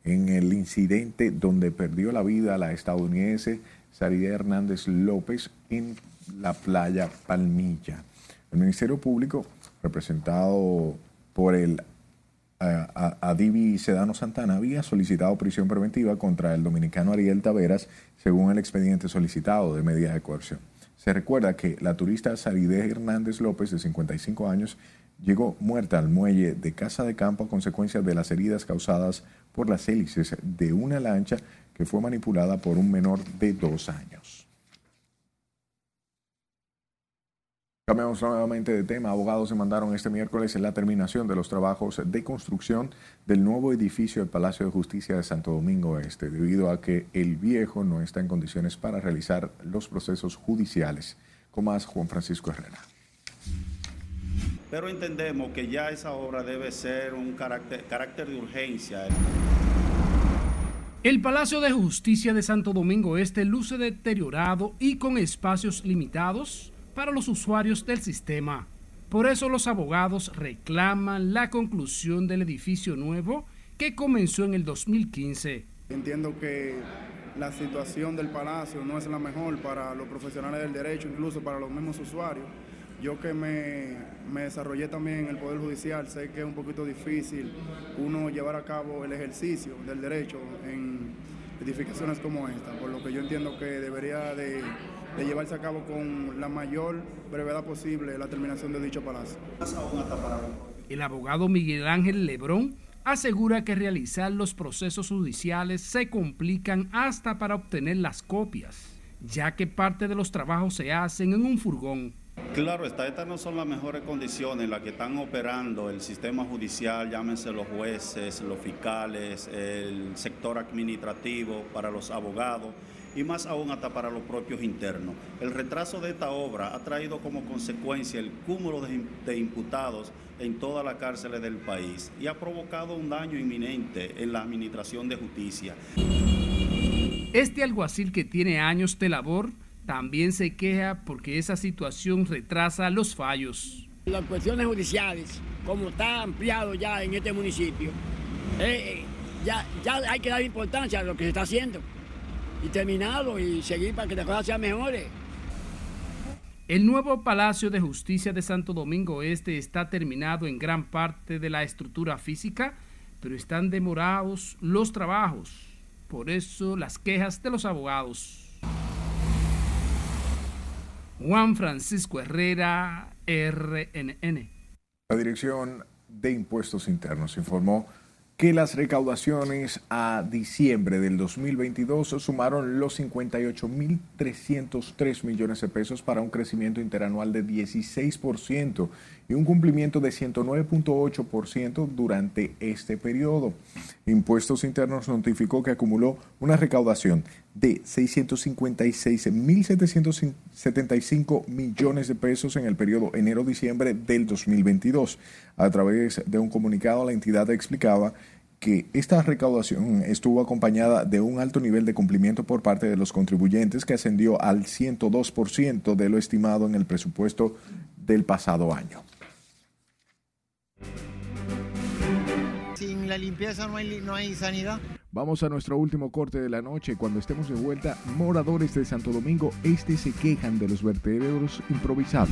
en el incidente donde perdió la vida la estadounidense Saride Hernández López en la playa Palmilla. El Ministerio Público, representado por el Adivi Sedano Santana, había solicitado prisión preventiva contra el dominicano Ariel Taveras, según el expediente solicitado de medida de coerción. Se recuerda que la turista Saride Hernández López, de 55 años, llegó muerta al muelle de Casa de Campo a consecuencia de las heridas causadas las hélices de una lancha que fue manipulada por un menor de dos años. Cambiamos nuevamente de tema. Abogados demandaron este miércoles la terminación de los trabajos de construcción del nuevo edificio del Palacio de Justicia de Santo Domingo Este, debido a que el viejo no está en condiciones para realizar los procesos judiciales. Con más, Juan Francisco Herrera pero entendemos que ya esa obra debe ser un carácter, carácter de urgencia. El Palacio de Justicia de Santo Domingo Este luce deteriorado y con espacios limitados para los usuarios del sistema. Por eso los abogados reclaman la conclusión del edificio nuevo que comenzó en el 2015. Entiendo que la situación del palacio no es la mejor para los profesionales del derecho, incluso para los mismos usuarios yo que me, desarrollé también en el Poder Judicial, sé que es un poquito difícil uno llevar a cabo el ejercicio del derecho en edificaciones como esta, por lo que yo entiendo que debería de, llevarse a cabo con la mayor brevedad posible la terminación de dicho palacio. El abogado Miguel Ángel Lebrón asegura que realizar los procesos judiciales se complican hasta para obtener las copias, ya que parte de los trabajos se hacen en un furgón Claro, estas no son las mejores condiciones en las que están operando el sistema judicial, llámense los jueces, los fiscales, el sector administrativo, para los abogados y más aún hasta para los propios internos. El retraso de esta obra ha traído como consecuencia el cúmulo de, de imputados en todas las cárceles del país y ha provocado un daño inminente en la administración de justicia. Este alguacil que tiene años de labor también se queja porque esa situación retrasa los fallos. Las cuestiones judiciales, como está ampliado ya en este municipio, eh, eh, ya, ya hay que dar importancia a lo que se está haciendo y terminarlo y seguir para que las cosas sean mejores. El nuevo Palacio de Justicia de Santo Domingo Este está terminado en gran parte de la estructura física, pero están demorados los trabajos. Por eso las quejas de los abogados. Juan Francisco Herrera, RNN. La Dirección de Impuestos Internos informó que las recaudaciones a diciembre del 2022 sumaron los 58.303 millones de pesos para un crecimiento interanual de 16% y un cumplimiento de 109.8% durante este periodo. Impuestos Internos notificó que acumuló una recaudación de 656.775 millones de pesos en el periodo enero-diciembre del 2022. A través de un comunicado, la entidad explicaba que esta recaudación estuvo acompañada de un alto nivel de cumplimiento por parte de los contribuyentes que ascendió al 102% de lo estimado en el presupuesto del pasado año. Sin la limpieza no hay, no hay sanidad. Vamos a nuestro último corte de la noche. Cuando estemos de vuelta, moradores de Santo Domingo Este se quejan de los vertederos improvisados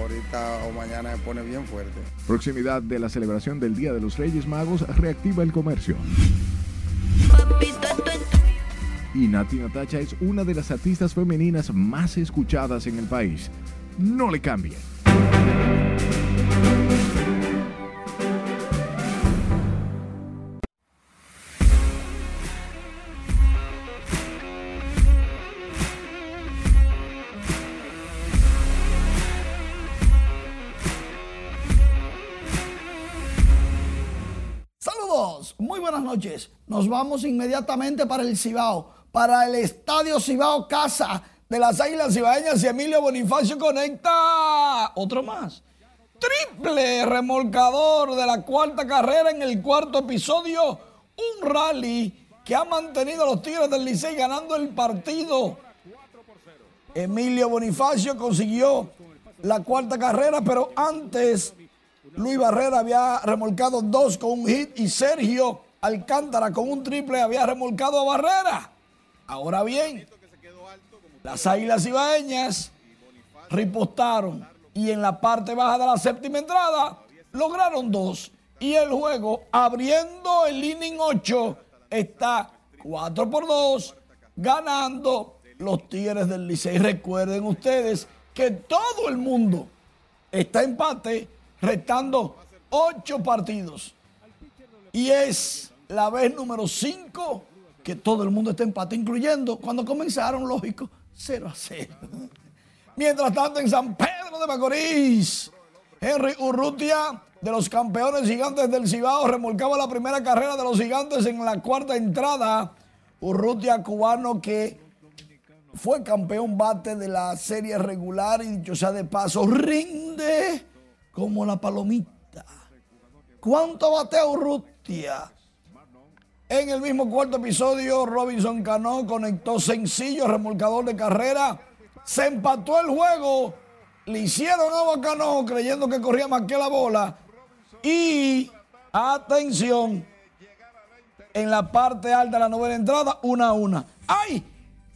ahorita o mañana se pone bien fuerte. Proximidad de la celebración del Día de los Reyes Magos reactiva el comercio. Y Nati Natacha es una de las artistas femeninas más escuchadas en el país. No le cambien. Nos vamos inmediatamente para el Cibao, para el Estadio Cibao Casa de las Águilas Cibaeñas y Emilio Bonifacio conecta otro más. Triple remolcador de la cuarta carrera en el cuarto episodio. Un rally que ha mantenido a los Tigres del Licey ganando el partido. Emilio Bonifacio consiguió la cuarta carrera, pero antes Luis Barrera había remolcado dos con un hit y Sergio Alcántara con un triple había remolcado a Barrera. Ahora bien, las Águilas Ibaeñas ripostaron y en la parte baja de la séptima entrada lograron dos. Y el juego, abriendo el inning 8, está 4 por 2, ganando los Tigres del Licey. Recuerden ustedes que todo el mundo está empate, restando 8 partidos. Y es la vez número 5 que todo el mundo está empate, incluyendo cuando comenzaron, lógico, 0 a 0. Mientras tanto, en San Pedro de Macorís, Henry Urrutia, de los campeones gigantes del Cibao, remolcaba la primera carrera de los gigantes en la cuarta entrada. Urrutia, cubano que fue campeón bate de la serie regular y dicho sea de paso, rinde como la palomita. ¿Cuánto batea Urrutia? En el mismo cuarto episodio, Robinson Cano conectó sencillo, remolcador de carrera. Se empató el juego. Le hicieron agua a Cano creyendo que corría más que la bola. Y atención, en la parte alta de la novena entrada, una a una. ¡Ay!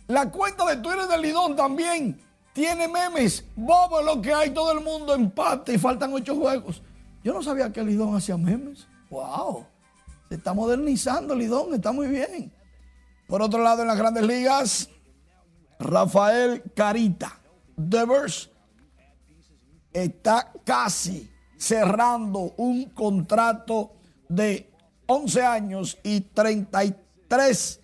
La cuenta de Twitter del Lidón también tiene memes. Bobo lo que hay, todo el mundo empate y faltan ocho juegos. Yo no sabía que Lidón hacía memes. ¡Wow! Se está modernizando Lidón, está muy bien. Por otro lado, en las grandes ligas, Rafael Carita, Devers, está casi cerrando un contrato de 11 años y 33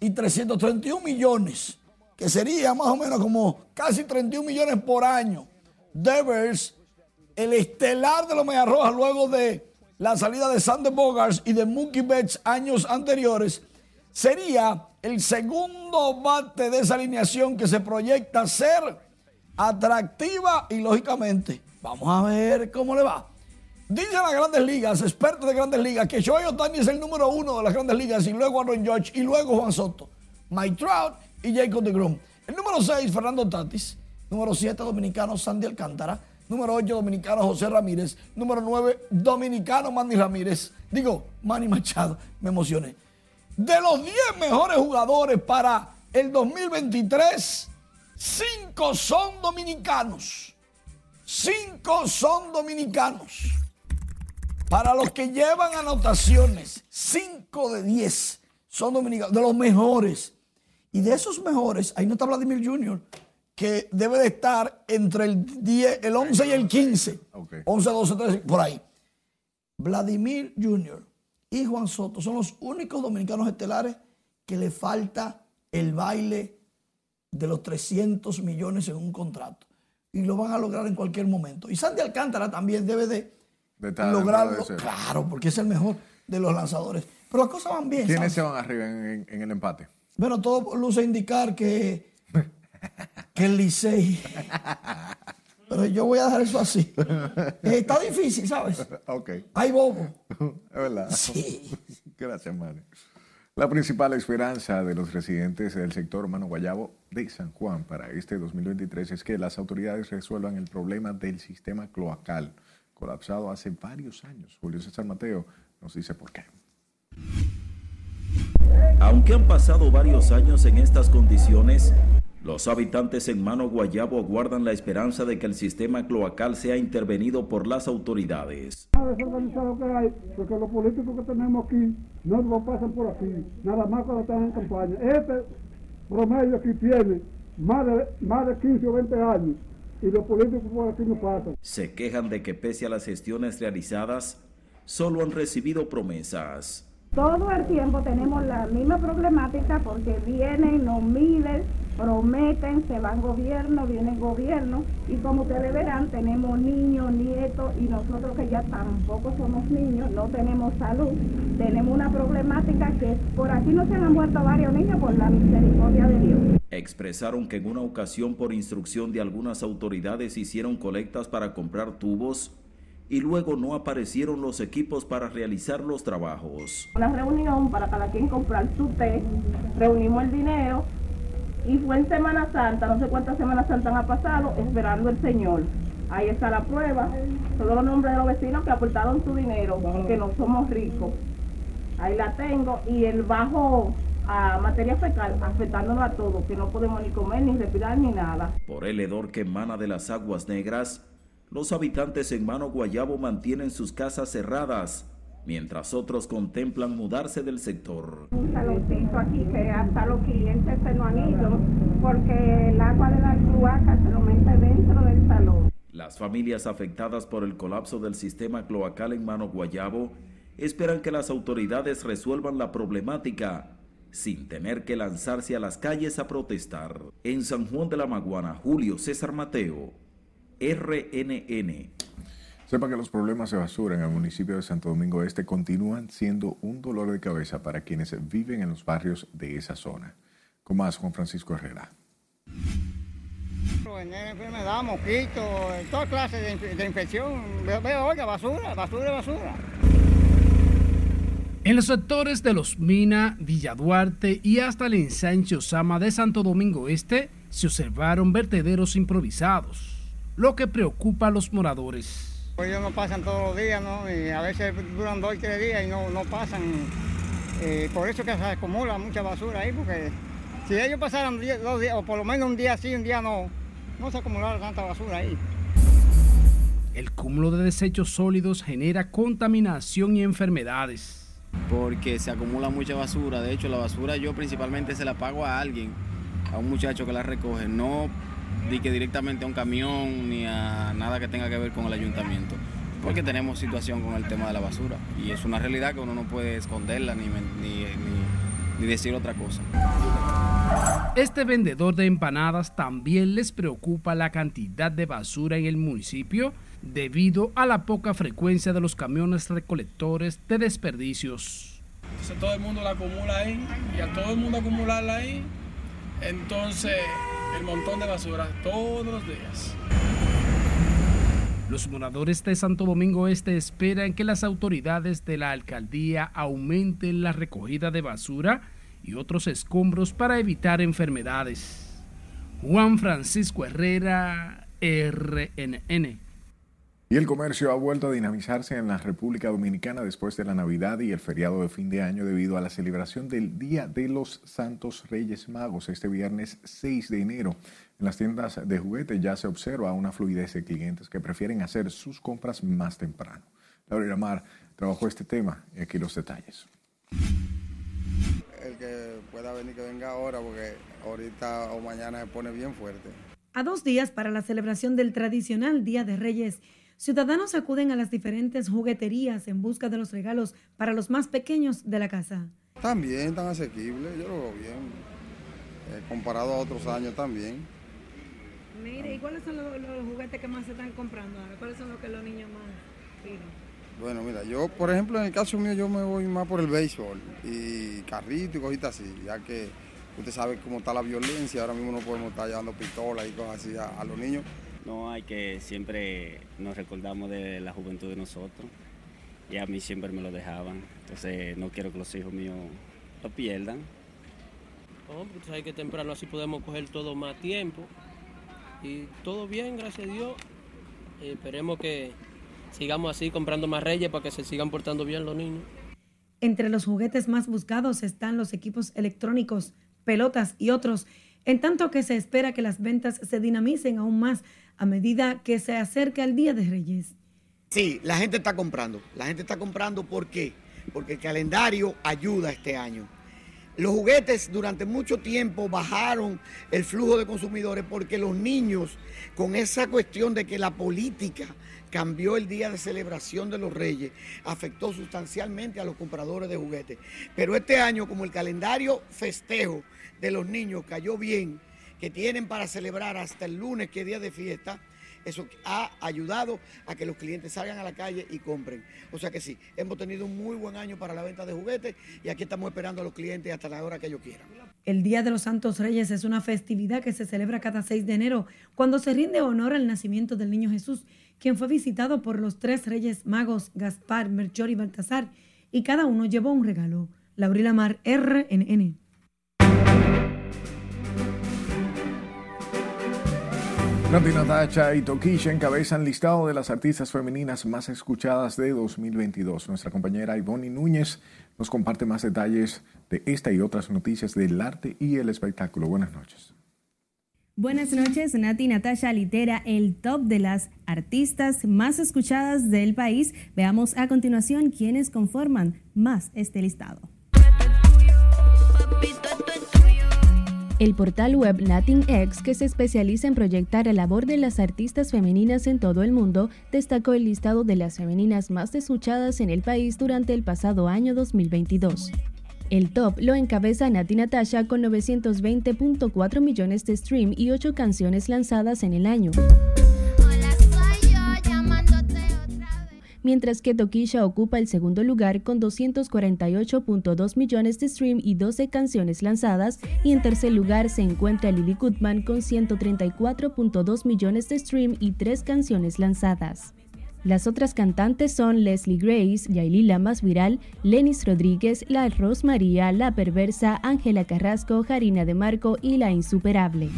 y 331 millones, que sería más o menos como casi 31 millones por año. Devers, el estelar de los Rojas luego de la salida de Sander Bogarts y de Mookie Betts años anteriores, sería el segundo bate de esa alineación que se proyecta ser atractiva y lógicamente vamos a ver cómo le va. Dicen las grandes ligas, expertos de grandes ligas, que Shohei Otani es el número uno de las grandes ligas y luego Aaron George y luego Juan Soto, Mike Trout y Jacob DeGrom. El número 6, Fernando Tatis. Número 7, dominicano Sandy Alcántara. Número 8, dominicano José Ramírez. Número 9, dominicano Manny Ramírez. Digo, Manny Machado, me emocioné. De los 10 mejores jugadores para el 2023, 5 son dominicanos. 5 son dominicanos. Para los que llevan anotaciones, 5 de 10 son dominicanos, de los mejores. Y de esos mejores, ahí no está Vladimir Jr., que debe de estar entre el, 10, el 11 y el 15. 11, 12, 13, por ahí. Vladimir Jr. y Juan Soto son los únicos dominicanos estelares que le falta el baile de los 300 millones en un contrato. Y lo van a lograr en cualquier momento. Y Sandy Alcántara también debe de, lograrlo. claro, porque es el mejor de los lanzadores. Pero las cosas van bien. ¿Quiénes se van arriba en, en el empate? Bueno, todo luce indicar que que el Licey. Pero yo voy a dejar eso así. Eh, está difícil, ¿sabes? Ok. Hay bobo. Es verdad. Sí. Gracias, Mane. La principal esperanza de los residentes del sector Mano Guayabo de San Juan para este 2023 es que las autoridades resuelvan el problema del sistema cloacal, colapsado hace varios años. Julio César Mateo nos dice por qué. Aunque han pasado varios años en estas condiciones, los habitantes en Mano Guayabo guardan la esperanza de que el sistema cloacal sea intervenido por las autoridades. desorganizado que hay, porque los políticos que tenemos aquí no lo pasan por aquí, nada más cuando están en campaña. Este promedio aquí tiene más de, más de 15 o 20 años y los políticos por aquí no pasan. Se quejan de que pese a las gestiones realizadas, solo han recibido promesas. Todo el tiempo tenemos la misma problemática porque vienen, nos miden, prometen, se van gobierno, vienen gobierno y como ustedes verán tenemos niños, nietos y nosotros que ya tampoco somos niños, no tenemos salud, tenemos una problemática que por aquí no se han muerto varios niños por la misericordia de Dios. Expresaron que en una ocasión por instrucción de algunas autoridades hicieron colectas para comprar tubos y luego no aparecieron los equipos para realizar los trabajos. Una reunión para cada quien comprar su té, reunimos el dinero y fue en Semana Santa, no sé cuántas Semanas Santas han pasado, esperando el Señor. Ahí está la prueba, todos los nombres de los vecinos que aportaron su dinero, que no somos ricos. Ahí la tengo y el bajo a materia fecal afectándonos a todos, que no podemos ni comer, ni respirar, ni nada. Por el hedor que emana de las aguas negras, los habitantes en Mano Guayabo mantienen sus casas cerradas, mientras otros contemplan mudarse del sector. Un aquí que hasta los clientes se lo han ido porque el agua de la cloaca se lo mete dentro del salón. Las familias afectadas por el colapso del sistema cloacal en Mano Guayabo esperan que las autoridades resuelvan la problemática sin tener que lanzarse a las calles a protestar. En San Juan de la Maguana, Julio César Mateo, RNN. Sepa que los problemas de basura en el municipio de Santo Domingo Este continúan siendo un dolor de cabeza para quienes viven en los barrios de esa zona. Con más, Juan Francisco Herrera. enfermedad, mosquitos, toda clase de, de infección. Veo, oiga, basura, basura, basura. En los sectores de Los Mina, Villa Duarte y hasta el ensanche Osama de Santo Domingo Este se observaron vertederos improvisados lo que preocupa a los moradores. Pues ellos no pasan todos los días, ¿no? Y a veces duran dos y tres días y no, no pasan. Eh, por eso que se acumula mucha basura ahí, porque si ellos pasaran dos días, o por lo menos un día sí, un día no, no se acumulara tanta basura ahí. El cúmulo de desechos sólidos genera contaminación y enfermedades. Porque se acumula mucha basura. De hecho, la basura yo principalmente se la pago a alguien, a un muchacho que la recoge. No di que directamente a un camión ni a nada que tenga que ver con el ayuntamiento, porque tenemos situación con el tema de la basura y es una realidad que uno no puede esconderla ni, ni, ni, decir otra cosa. Este vendedor de empanadas también les preocupa la cantidad de basura en el municipio debido a la poca frecuencia de los camiones recolectores de desperdicios. Entonces todo el mundo la acumula ahí y a todo el mundo acumularla ahí, entonces el montón de basura todos los días. Los moradores de Santo Domingo Este esperan que las autoridades de la alcaldía aumenten la recogida de basura y otros escombros para evitar enfermedades. Juan Francisco Herrera, RNN. Y el comercio ha vuelto a dinamizarse en la República Dominicana después de la Navidad y el feriado de fin de año debido a la celebración del Día de los Santos Reyes Magos este viernes 6 de enero. En las tiendas de juguetes ya se observa una fluidez de clientes que prefieren hacer sus compras más temprano. Laura Mar trabajó este tema y aquí los detalles. El que pueda venir, que venga ahora, porque ahorita o mañana se pone bien fuerte. A dos días para la celebración del tradicional Día de Reyes, Ciudadanos acuden a las diferentes jugueterías en busca de los regalos para los más pequeños de la casa. También tan asequible, yo lo veo bien. Eh, comparado a otros años también. Mire, ¿y cuáles son los, juguetes que más se están comprando ahora? ¿Cuáles son los que los niños más piden? Bueno, mira, yo, por ejemplo, en el caso mío, yo me voy más por el béisbol y carrito y cositas así, ya que usted sabe cómo está la violencia, ahora mismo no podemos estar llevando pistolas y cosas así a los niños. No, hay que siempre nos recordamos de la juventud de nosotros y a mí siempre me lo dejaban. Entonces no quiero que los hijos míos lo pierdan. Pues hay que temprano así podemos coger todo más tiempo. Y todo bien, gracias a Dios. esperemos que sigamos así comprando más reyes para que se sigan portando bien los niños. Entre los juguetes más buscados están los equipos electrónicos, pelotas y otros, en tanto que se espera que las ventas se dinamicen aún más a medida que se acerca el Día de Reyes. Sí, la gente está comprando. La gente está comprando ¿por qué? Porque el calendario ayuda este año. Los juguetes durante mucho tiempo bajaron el flujo de consumidores porque los niños, con esa cuestión de que la política cambió el día de celebración de los reyes, afectó sustancialmente a los compradores de juguetes. Pero este año, como el calendario festejo de los niños cayó bien, que tienen para celebrar hasta el lunes, que es día de fiesta, Eso ha ayudado a que los clientes salgan a la calle y compren. O sea que sí, hemos tenido un muy buen año para la venta de juguetes y aquí estamos esperando a los clientes hasta la hora que ellos quieran. El Día de los Santos Reyes es una festividad que se celebra cada 6 de enero, cuando se rinde honor al nacimiento del niño Jesús, quien fue visitado por los tres reyes magos, Gaspar, Melchor y Baltasar, y cada uno llevó un regalo. Laurila Mar, RNN. Nati Natacha y Tokisha encabezan listado de las artistas femeninas más escuchadas de 2022. Nuestra compañera Ivonne Núñez nos comparte más detalles de esta y otras noticias del arte y el espectáculo. Buenas noches. Buenas noches, Nati Natasha litera el top de las artistas más escuchadas del país. Veamos a continuación quiénes conforman más este listado. El portal web LatinX, que se especializa en proyectar la labor de las artistas femeninas en todo el mundo, destacó el listado de las femeninas más escuchadas en el país durante el pasado año 2022. El top lo encabeza Nati Natasha con 920.4 millones de stream y 8 canciones lanzadas en el año. Mientras que Tokisha ocupa el segundo lugar con 248.2 millones de stream y 12 canciones lanzadas, y en tercer lugar se encuentra Lily Goodman con 134.2 millones de stream y 3 canciones lanzadas. Las otras cantantes son Leslie Grace, Yaili la más viral, Lenis Rodríguez, La Rosmaría, La Perversa, Ángela Carrasco, Jarina de Marco y La Insuperable.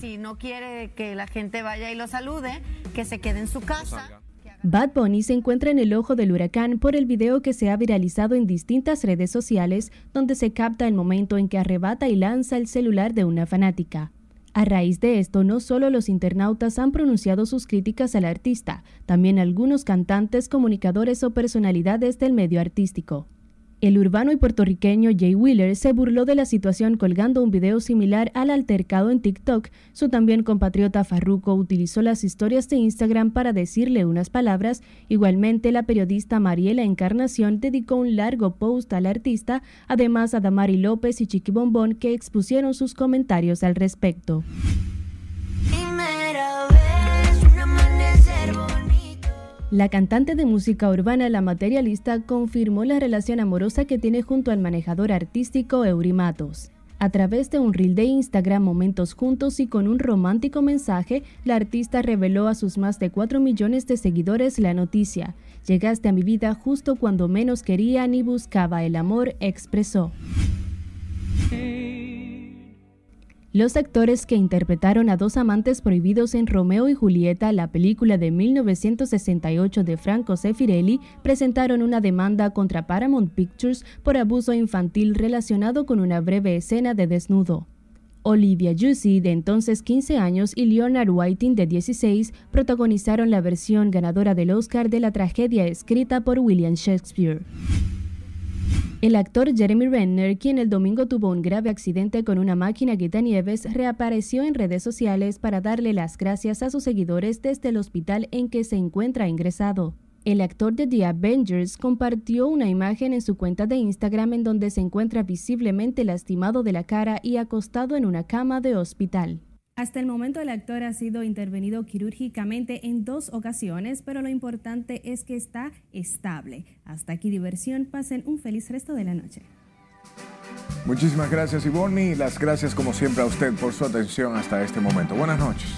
Si no quiere que la gente vaya y lo salude, que se quede en su casa. Bad Bunny se encuentra en el ojo del huracán por el video que se ha viralizado en distintas redes sociales donde se capta el momento en que arrebata y lanza el celular de una fanática. A raíz de esto, no solo los internautas han pronunciado sus críticas al artista, también algunos cantantes, comunicadores o personalidades del medio artístico. El urbano y puertorriqueño Jay Wheeler se burló de la situación colgando un video similar al altercado en TikTok. Su también compatriota Farruko utilizó las historias de Instagram para decirle unas palabras. Igualmente, la periodista Mariela Encarnación dedicó un largo post al artista, además a Damari López y Chiqui Bombón que expusieron sus comentarios al respecto. La cantante de música urbana La Materialista confirmó la relación amorosa que tiene junto al manejador artístico Eurimatos. A través de un reel de Instagram Momentos Juntos y con un romántico mensaje, la artista reveló a sus más de 4 millones de seguidores la noticia. Llegaste a mi vida justo cuando menos quería ni buscaba el amor, expresó. Los actores que interpretaron a dos amantes prohibidos en Romeo y Julieta, la película de 1968 de Franco Sefirelli, presentaron una demanda contra Paramount Pictures por abuso infantil relacionado con una breve escena de desnudo. Olivia Jussi, de entonces 15 años, y Leonard Whiting, de 16, protagonizaron la versión ganadora del Oscar de la tragedia escrita por William Shakespeare. El actor Jeremy Renner, quien el domingo tuvo un grave accidente con una máquina nieves, reapareció en redes sociales para darle las gracias a sus seguidores desde el hospital en que se encuentra ingresado. El actor de The Avengers compartió una imagen en su cuenta de Instagram en donde se encuentra visiblemente lastimado de la cara y acostado en una cama de hospital. Hasta el momento el actor ha sido intervenido quirúrgicamente en dos ocasiones, pero lo importante es que está estable. Hasta aquí diversión, pasen un feliz resto de la noche. Muchísimas gracias Ivonne y las gracias como siempre a usted por su atención hasta este momento. Buenas noches.